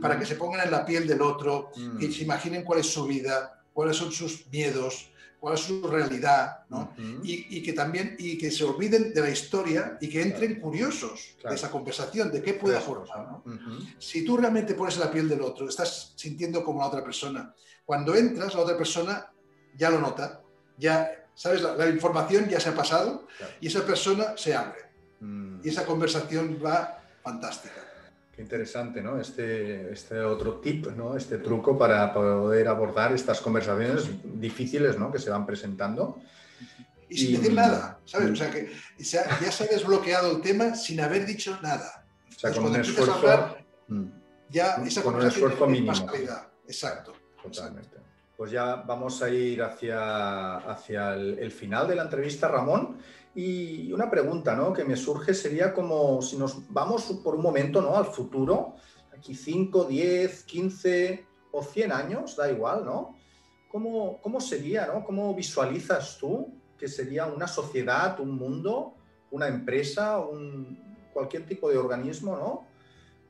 para que se pongan en la piel del otro, y que se imaginen cuál es su vida, cuáles son sus miedos, cuál es su realidad, ¿no? y, que también, y que se olviden de la historia y que entren curiosos de esa conversación, de qué puede formar, ¿no? Si tú realmente pones la piel del otro, estás sintiendo como la otra persona, cuando entras, la otra persona ya lo nota, ya, ¿sabes? La, información ya se ha pasado y esa persona se abre. Mm. Y esa conversación va fantástica. Qué interesante, ¿no? Este, este otro tip, ¿no? Este truco para poder abordar estas conversaciones difíciles, ¿no? Que se van presentando. Y sin decir nada, ¿sabes? O sea, que ya se ha desbloqueado el tema sin haber dicho nada. O sea, con un esfuerzo... Mm. ya esa con un esfuerzo mínimo. Exacto. Totalmente. Pues ya vamos a ir hacia, hacia el final de la entrevista, Ramón. Y una pregunta ¿no? que me surge sería como si nos vamos por un momento ¿no? al futuro, aquí 5, 10, 15 o 100 años, da igual, ¿no? ¿Cómo, cómo sería, ¿no? ¿Cómo visualizas tú que sería una sociedad, un mundo, una empresa, un, cualquier tipo de organismo, ¿no?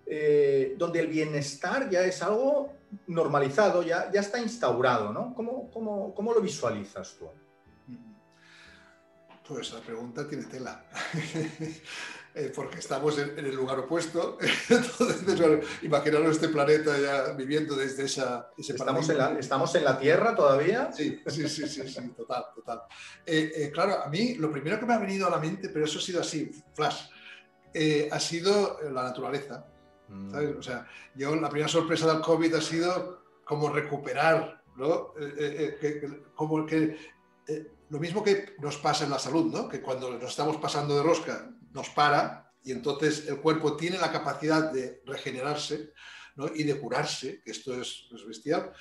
Eh, donde el bienestar ya es algo normalizado, ya, ya está instaurado, ¿no? ¿Cómo, cómo, cómo lo visualizas tú? Pues la pregunta tiene tela. *laughs* Eh, porque estamos en, el lugar opuesto. *laughs* Entonces, imaginaros este planeta ya viviendo desde esa, ese ¿Estamos en, la, ¿Estamos en la Tierra todavía? Sí, sí, sí, sí, sí total, total. Eh, eh, claro, a mí lo primero que me ha venido a la mente, pero eso ha sido así, flash, ha sido la naturaleza. Mm. O sea, yo la primera sorpresa del COVID ha sido como recuperar, ¿no? como que lo mismo que nos pasa en la salud, ¿no? que cuando nos estamos pasando de rosca nos para y entonces el cuerpo tiene la capacidad de regenerarse ¿no? y de curarse, que esto es, bestial,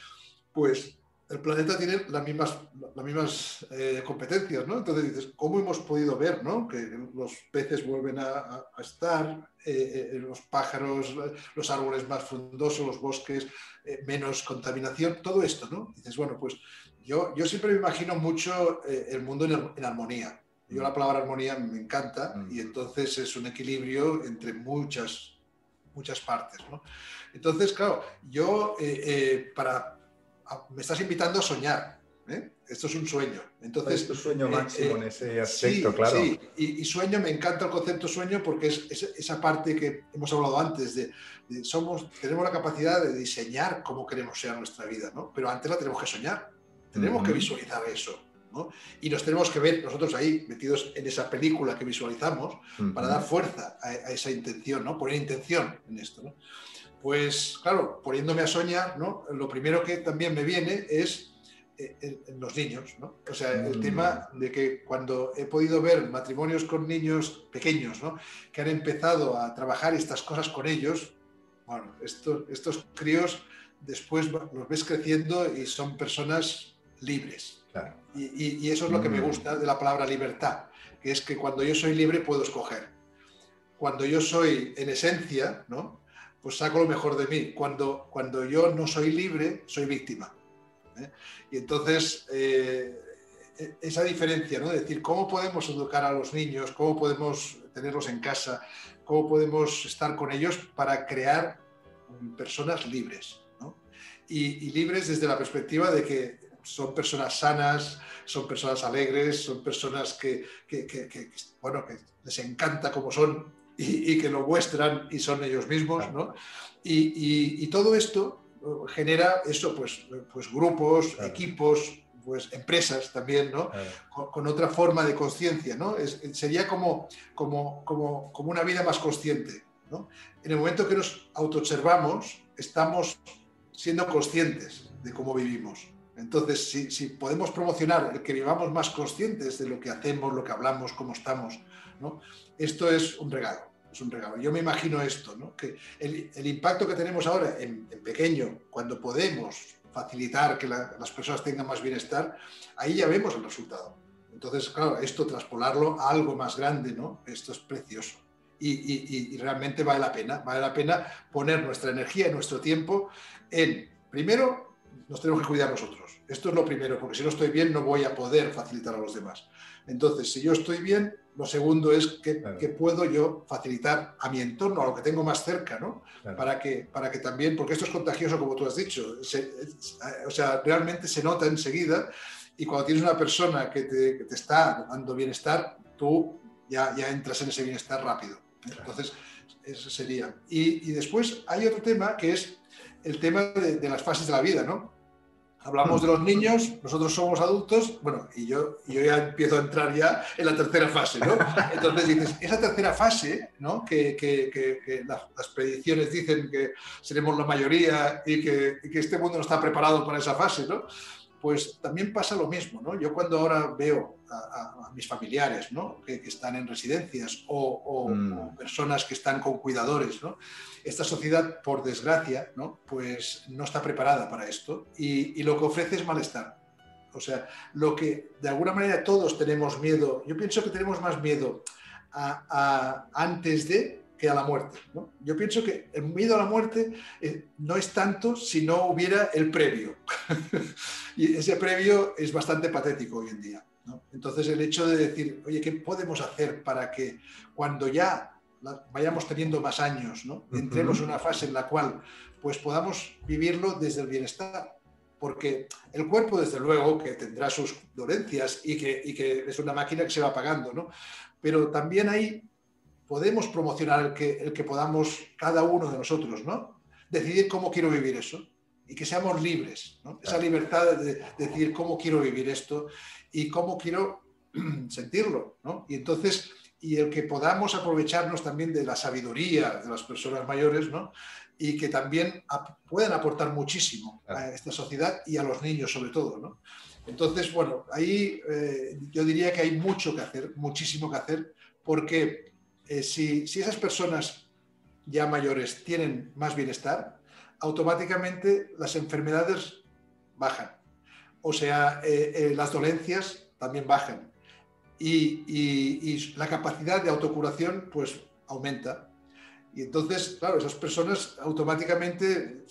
pues el planeta tiene las mismas, las mismas eh, competencias, ¿no? Entonces dices, ¿cómo hemos podido ver, ¿no? Que los peces vuelven a, estar, eh, eh, los pájaros, los árboles más frondosos, los bosques, menos contaminación, todo esto, ¿no? Dices, bueno, pues yo, yo siempre me imagino mucho eh, el mundo en, armonía. Yo la palabra armonía me encanta y mm. entonces es un equilibrio entre muchas, muchas partes. ¿no? Entonces, claro, yo eh, eh, para... Me estás invitando a soñar. Esto es un sueño. Entonces, es tu sueño máximo en ese aspecto, claro. Sí, y, sueño, me encanta el concepto sueño porque es, esa parte que hemos hablado antes de, somos, tenemos la capacidad de diseñar cómo queremos ser nuestra vida, ¿no? Pero antes la tenemos que soñar. Tenemos que visualizar eso. ¿no? Y nos tenemos que ver nosotros ahí metidos en esa película que visualizamos para dar fuerza a, esa intención, ¿no? poner intención en esto. ¿no? Pues claro, poniéndome a soñar, ¿no? lo primero que también me viene es eh, los niños. ¿no? O sea, el mm. tema de que cuando he podido ver matrimonios con niños pequeños ¿no? que han empezado a trabajar estas cosas con ellos, bueno, estos, estos críos después los ves creciendo y son personas libres. Y, eso es lo que me mm. gusta de la palabra libertad, que es que cuando yo soy libre puedo escoger. Cuando yo soy en esencia, ¿no? pues saco lo mejor de mí. Cuando, cuando yo no soy libre, soy víctima. ¿eh? Y entonces, eh, e, esa diferencia, ¿no? Es decir, ¿cómo podemos educar a los niños? ¿Cómo podemos tenerlos en casa? ¿Cómo podemos estar con ellos para crear personas libres. Y, libres desde la perspectiva de que son personas sanas, son personas alegres, son personas que, bueno, que les encanta como son y, que lo muestran y son ellos mismos. Y, todo esto genera eso, pues, pues grupos, equipos, pues empresas también, ¿no? Con, otra forma de conciencia, ¿no? sería como, como, como, como, una vida más consciente, ¿no? En el momento que nos autoobservamos, estamos siendo conscientes de cómo vivimos. Entonces, si, podemos promocionar el que vivamos más conscientes de lo que hacemos, lo que hablamos, cómo estamos. Esto es un regalo, es un regalo. Yo me imagino esto, ¿no? Que el, impacto que tenemos ahora en, pequeño, cuando podemos facilitar que las personas tengan más bienestar, ahí ya vemos el resultado. Entonces, claro, esto traspolarlo a algo más grande, ¿no? Esto es precioso. Y, realmente vale la pena, vale la pena poner nuestra energía y nuestro tiempo en, primero, nos tenemos que cuidar nosotros. Esto es lo primero, porque si no estoy bien no voy a poder facilitar a los demás. Entonces, si yo estoy bien, lo segundo es que, puedo yo facilitar a mi entorno, a lo que tengo más cerca, ¿no? Para, que, para que también, porque esto es contagioso, como tú has dicho, o sea, realmente se nota enseguida y cuando tienes una persona que te, está dando bienestar, tú ya, ya, entras en ese bienestar rápido. ¿eh? Entonces, eso sería. Y, después hay otro tema que es el tema de, de las fases de la vida, ¿no? Hablamos de los niños, nosotros somos adultos, bueno, y yo, yo ya empiezo a entrar ya en la tercera fase, ¿no? *laughs* Entonces dices, esa tercera fase, ¿no? Que, que, que, las, predicciones dicen que seremos la mayoría y que, y que este mundo no está preparado para esa fase, ¿no? Pues también pasa lo mismo, ¿no? Yo cuando ahora veo a, mis familiares, ¿no? Que, están en residencias o, mm. personas que están con cuidadores, ¿no? Esta sociedad, por desgracia, ¿no? Pues no está preparada para esto y, lo que ofrece es malestar. O sea, lo que de alguna manera todos tenemos miedo, yo pienso que tenemos más miedo a antes de que a la muerte. Yo pienso que el miedo a la muerte eh, no es tanto si no hubiera el previo. *laughs* y ese previo es bastante patético hoy en día. Entonces el hecho de decir, oye, ¿qué podemos hacer para que cuando ya vayamos teniendo más años, ¿no? entremos en una fase en la cual pues podamos vivirlo desde el bienestar? Porque el cuerpo, desde luego, que tendrá sus dolencias y que, y que es una máquina que se va apagando, ¿no? pero también hay podemos promocionar el que, el que podamos cada uno de nosotros, ¿no? Decidir cómo quiero vivir eso y que seamos libres, ¿no? Esa libertad de, decir cómo quiero vivir esto y cómo quiero *clears throat* sentirlo, ¿no? Y entonces, y el que podamos aprovecharnos también de la sabiduría de las personas mayores, ¿no? Y que también puedan aportar muchísimo a esta sociedad y a los niños sobre todo, ¿no? Entonces, bueno, ahí eh, yo diría que hay mucho que hacer, muchísimo que hacer, porque eh, si, esas personas ya mayores tienen más bienestar, automáticamente las enfermedades bajan. O sea, eh, eh, las dolencias también bajan. Y, la capacidad de autocuración pues aumenta. Y entonces, claro, esas personas automáticamente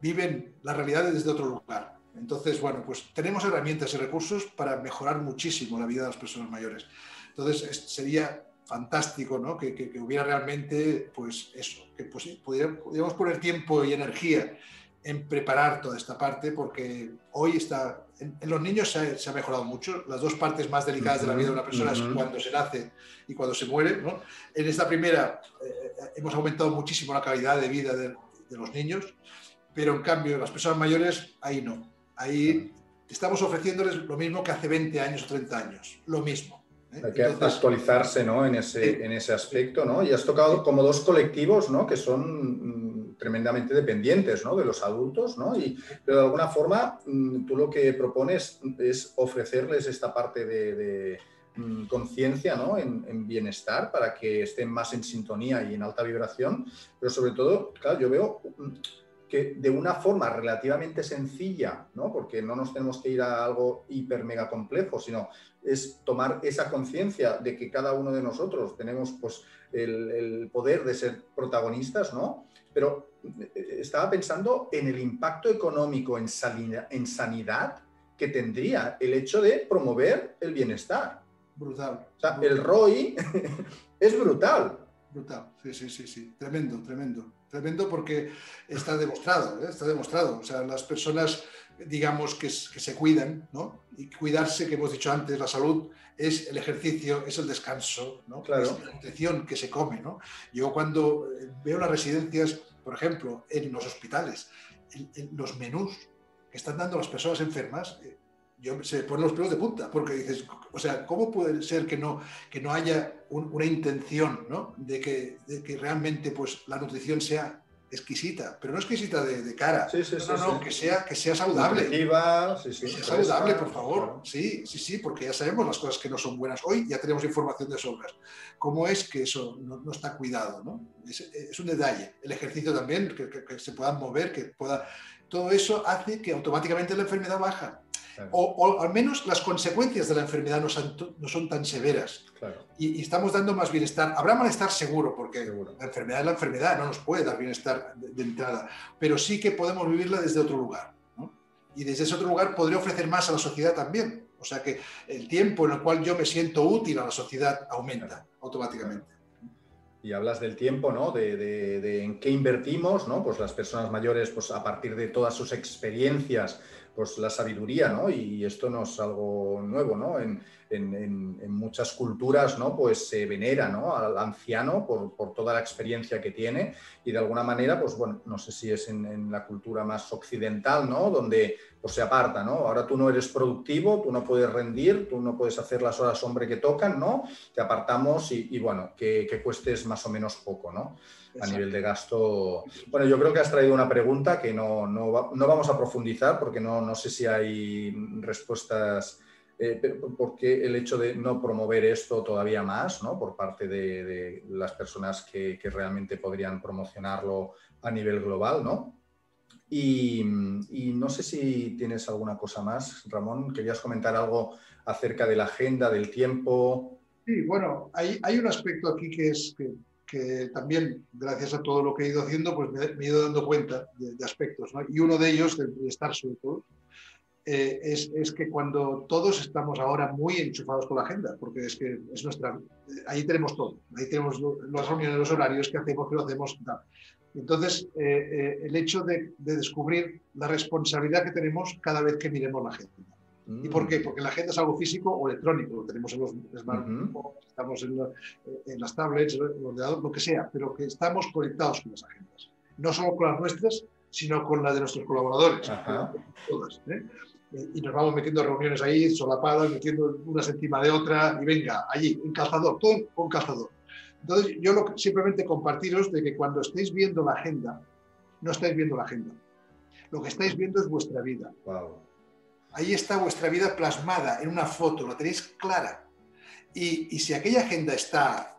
viven la realidad desde otro lugar. Entonces, bueno, pues tenemos herramientas y recursos para mejorar muchísimo la vida de las personas mayores. Entonces, sería fantástico, ¿no? Que, hubiera realmente, pues eso, que pues, pudiéramos poner tiempo y energía en preparar toda esta parte, porque hoy está, en, los niños se ha, mejorado mucho, las dos partes más delicadas de la vida de una persona es cuando se nace y cuando se muere, ¿no? En esta primera eh, hemos aumentado muchísimo la calidad de vida de, de los niños, pero en cambio las personas mayores, ahí no, ahí estamos ofreciéndoles lo mismo que hace 20 años o 30 años, lo mismo. ¿Eh? Hay que actualizarse ¿no? en, ese, en ese aspecto, ¿no? Y has tocado como dos colectivos, ¿no? Que son mm, tremendamente dependientes, ¿no? De los adultos, ¿no? Y, pero de alguna forma mm, tú lo que propones es ofrecerles esta parte de, mm, conciencia, ¿no? En, en, bienestar para que estén más en sintonía y en alta vibración, pero sobre todo, claro, yo veo que de una forma relativamente sencilla, ¿no? porque no nos tenemos que ir a algo hiper mega complejo, sino es tomar esa conciencia de que cada uno de nosotros tenemos pues, el, poder de ser protagonistas, ¿no? Pero eh, estaba pensando en el impacto económico en, en sanidad que tendría el hecho de promover el bienestar. Brutal. O sea, el ROI *laughs* es brutal. Brutal, sí, sí, sí, sí. Tremendo, tremendo. Tremendo porque está demostrado, ¿eh? está demostrado. O sea, las personas, digamos, que, que, se cuidan, ¿no? Y cuidarse, que hemos dicho antes, la salud es el ejercicio, es el descanso, ¿no? Claro. Es la nutrición que se come, ¿no? Yo cuando eh, veo las residencias, por ejemplo, en los hospitales, en, en los menús que están dando las personas enfermas, eh, yo se ponen los pelos de punta, porque dices, o sea, ¿cómo puede ser que no, que no haya un, una intención ¿no? de, que, de, que, realmente pues, la nutrición sea exquisita, pero no exquisita de, de cara, sí, sí, no, sí, no, no que, sea, que sea saludable. Que sea saludable, por favor. claro. Sí, sí, sí, porque ya sabemos las cosas que no son buenas. Hoy ya tenemos información de sobras. ¿Cómo es que eso no, no está cuidado? ¿no? Es, es, un detalle. El ejercicio también, que, que, que, se puedan mover, que pueda... Todo eso hace que automáticamente la enfermedad baja. Claro, O, o, al menos las consecuencias de la enfermedad no son, no son tan severas. claro. Y, y, estamos dando más bienestar. Habrá malestar seguro, porque Seguro. la enfermedad es la enfermedad, no nos puede dar bienestar de, de entrada, pero sí que podemos vivirla desde otro lugar. ¿no? Y desde ese otro lugar podría ofrecer más a la sociedad también. O sea que el tiempo en el cual yo me siento útil a la sociedad aumenta automáticamente. Y hablas del tiempo, ¿no? De, de, de, en qué invertimos, ¿no? Pues las personas mayores, pues a partir de todas sus experiencias, pues la sabiduría, ¿no? Y esto no es algo nuevo, ¿no? En, en, muchas culturas, ¿no? Pues se venera, ¿no? Al anciano por, por, toda la experiencia que tiene y de alguna manera, pues bueno, no sé si es en, la cultura más occidental, ¿no? Donde pues se aparta, ¿no? Ahora tú no eres productivo, tú no puedes rendir, tú no puedes hacer las horas hombre que tocan, ¿no? Te apartamos y, y bueno, que, que, cuestes más o menos poco, ¿no? A nivel de gasto. Bueno, yo creo que has traído una pregunta que no, no, va, no vamos a profundizar porque no, no sé si hay respuestas, eh, porque el hecho de no promover esto todavía más, ¿no? Por parte de, de las personas que, que, realmente podrían promocionarlo a nivel global, ¿no? Y, y, no sé si tienes alguna cosa más, Ramón. ¿Querías comentar algo acerca de la agenda, del tiempo? Sí, bueno, hay, hay un aspecto aquí que es que, que, también, gracias a todo lo que he ido haciendo, pues me, me he ido dando cuenta de, de aspectos. ¿no? Y uno de ellos, del bienestar sobre todo, eh, es, es, que cuando todos estamos ahora muy enchufados con la agenda, porque es que es nuestra, ahí tenemos todo, ahí tenemos las reuniones, los horarios que hacemos, que lo hacemos. Entonces, eh, eh, el hecho de, de, descubrir la responsabilidad que tenemos cada vez que miremos la agenda. Mm. ¿Y por qué? Porque la agenda es algo físico o electrónico, lo tenemos en los smartphones, uh -huh. estamos en, la, en, las tablets, en lo que sea, pero que estamos conectados con las agendas. No solo con las nuestras, sino con las de nuestros colaboradores. Todas. ¿eh? y nos vamos metiendo reuniones ahí, solapadas, metiendo unas encima de otra, y venga, allí, en calzador, todo con calzador. Entonces, yo lo, simplemente compartiros de que cuando estéis viendo la agenda, no estáis viendo la agenda. Lo que estáis viendo es vuestra vida. Wow. Ahí está vuestra vida plasmada en una foto, la tenéis clara. Y, si aquella agenda está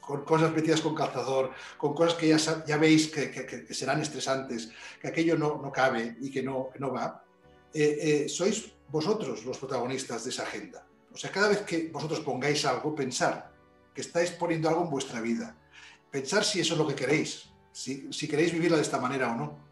con cosas metidas con calzador, con cosas que ya, veis que, serán estresantes, que aquello no, no cabe y que no, no va, eh, eh, sois vosotros los protagonistas de esa agenda. O sea, cada vez que vosotros pongáis algo, pensar que estáis poniendo algo en vuestra vida. Pensar si eso es lo que queréis, si, si queréis vivirla de esta manera o no.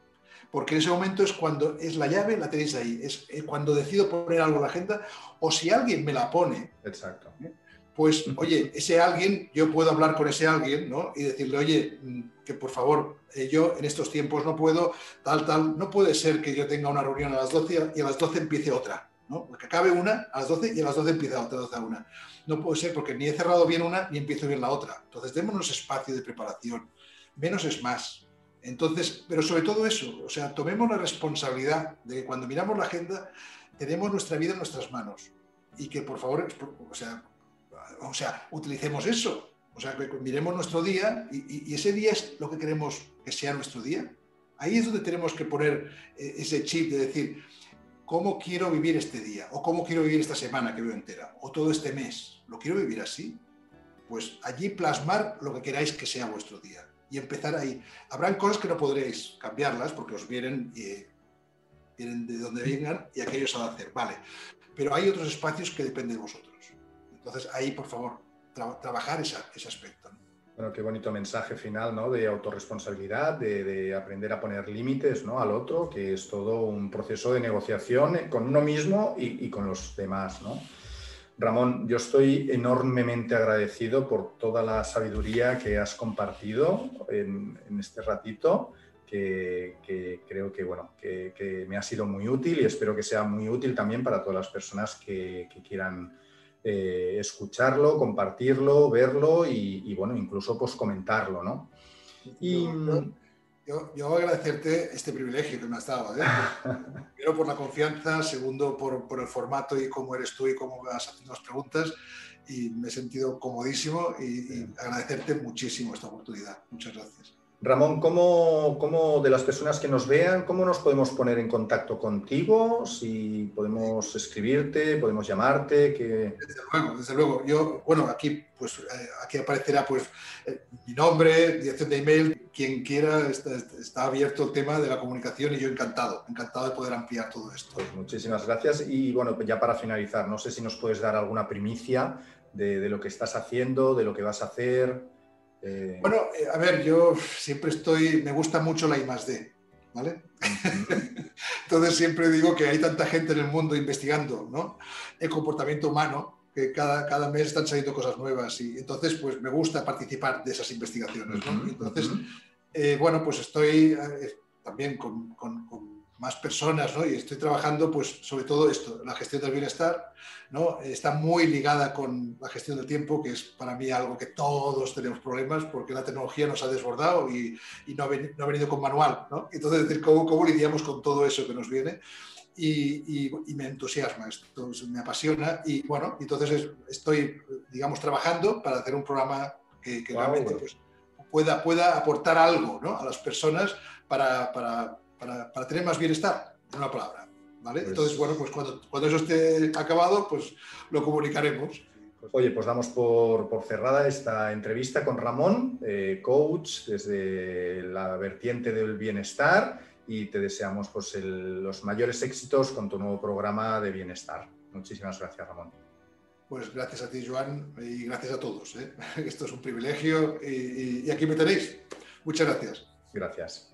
Porque en ese momento es cuando es la llave, la tenéis ahí. Es cuando decido poner algo en la agenda o si alguien me la pone. Exacto. ¿eh? Pues, oye, ese alguien, yo puedo hablar con ese alguien, ¿no? Y decirle, oye, mm, que por favor, eh, yo en estos tiempos no puedo, tal, tal, no puede ser que yo tenga una reunión a las 12 y a las 12 empiece otra, ¿no? Que acabe una a las 12 y a las 12 empieza otra, 12 a una. No puede ser porque ni he cerrado bien una ni empiezo bien la otra. Entonces, démonos espacio de preparación. Menos es más. Entonces, pero sobre todo eso, o sea, tomemos la responsabilidad de que cuando miramos la agenda, tenemos nuestra vida en nuestras manos. Y que por favor, o sea, o sea, utilicemos eso. O sea, que miremos nuestro día y, y, ese día es lo que queremos que sea nuestro día. Ahí es donde tenemos que poner eh, ese chip de decir, ¿cómo quiero vivir este día? O ¿cómo quiero vivir esta semana que veo entera? O todo este mes. ¿Lo quiero vivir así? Pues allí plasmar lo que queráis que sea vuestro día. Y empezar ahí. Habrán cosas que no podréis cambiarlas porque os vienen, y, vienen de donde vengan y aquello se va a hacer. Vale. Pero hay otros espacios que dependen de vosotros. Entonces, ahí, por favor, tra trabajar esa, ese aspecto. ¿no? Bueno, qué bonito mensaje final, ¿no? De autorresponsabilidad, de, de aprender a poner límites, ¿no? Al otro, que es todo un proceso de negociación con uno mismo y, y con los demás, ¿no? Ramón, yo estoy enormemente agradecido por toda la sabiduría que has compartido en, este ratito, que, creo que, bueno, que, me ha sido muy útil y espero que sea muy útil también para todas las personas que, quieran eh, escucharlo, compartirlo, verlo y, bueno, incluso pues comentarlo, ¿no? Y, yo, yo agradecerte este privilegio que me has dado. ¿eh? *laughs* Primero por la confianza, segundo por, por, el formato y cómo eres tú y cómo vas haciendo las preguntas. Y me he sentido comodísimo y, y agradecerte muchísimo esta oportunidad. Muchas gracias. Ramón, ¿cómo, ¿cómo, de las personas que nos vean, cómo nos podemos poner en contacto contigo? Si podemos escribirte, podemos llamarte. Que... Desde luego, desde luego. Yo, bueno, aquí, pues, eh, aquí aparecerá pues, eh, mi nombre, dirección de email. Quien quiera, está, abierto el tema de la comunicación y yo encantado, encantado de poder ampliar todo esto. Pues muchísimas gracias. Y bueno, ya para finalizar, no sé si nos puedes dar alguna primicia de, de lo que estás haciendo, de lo que vas a hacer. Eh, bueno, eh, a ver, yo siempre estoy, me gusta mucho la I más D, ¿vale? *laughs* Entonces siempre digo que hay tanta gente en el mundo investigando, ¿no? El comportamiento humano, que cada, cada mes están saliendo cosas nuevas y entonces pues me gusta participar de esas investigaciones, ¿no? Entonces, eh, bueno, pues estoy también con más personas, ¿no? Y estoy trabajando, pues, sobre todo esto, la gestión del bienestar, ¿no? Está muy ligada con la gestión del tiempo, que es para mí algo que todos tenemos problemas, porque la tecnología nos ha desbordado y, no, ha venido, con manual, ¿no? Entonces, ¿cómo, cómo lidiamos con todo eso que nos viene? Y, me entusiasma, esto me apasiona y, bueno, entonces estoy, digamos, trabajando para hacer un programa que, realmente, pues, pueda, pueda aportar algo, ¿no? A las personas para, para para, tener más bienestar, en una palabra. ¿vale? Pues Entonces, bueno, pues cuando, cuando, eso esté acabado, pues lo comunicaremos. Oye, pues damos por, por cerrada esta entrevista con Ramón, eh, coach desde la vertiente del bienestar y te deseamos pues, los mayores éxitos con tu nuevo programa de bienestar. Muchísimas gracias, Ramón. Pues gracias a ti, Joan, y gracias a todos. ¿eh? *laughs* Esto es un privilegio y, y aquí me tenéis. Muchas gracias. Gracias.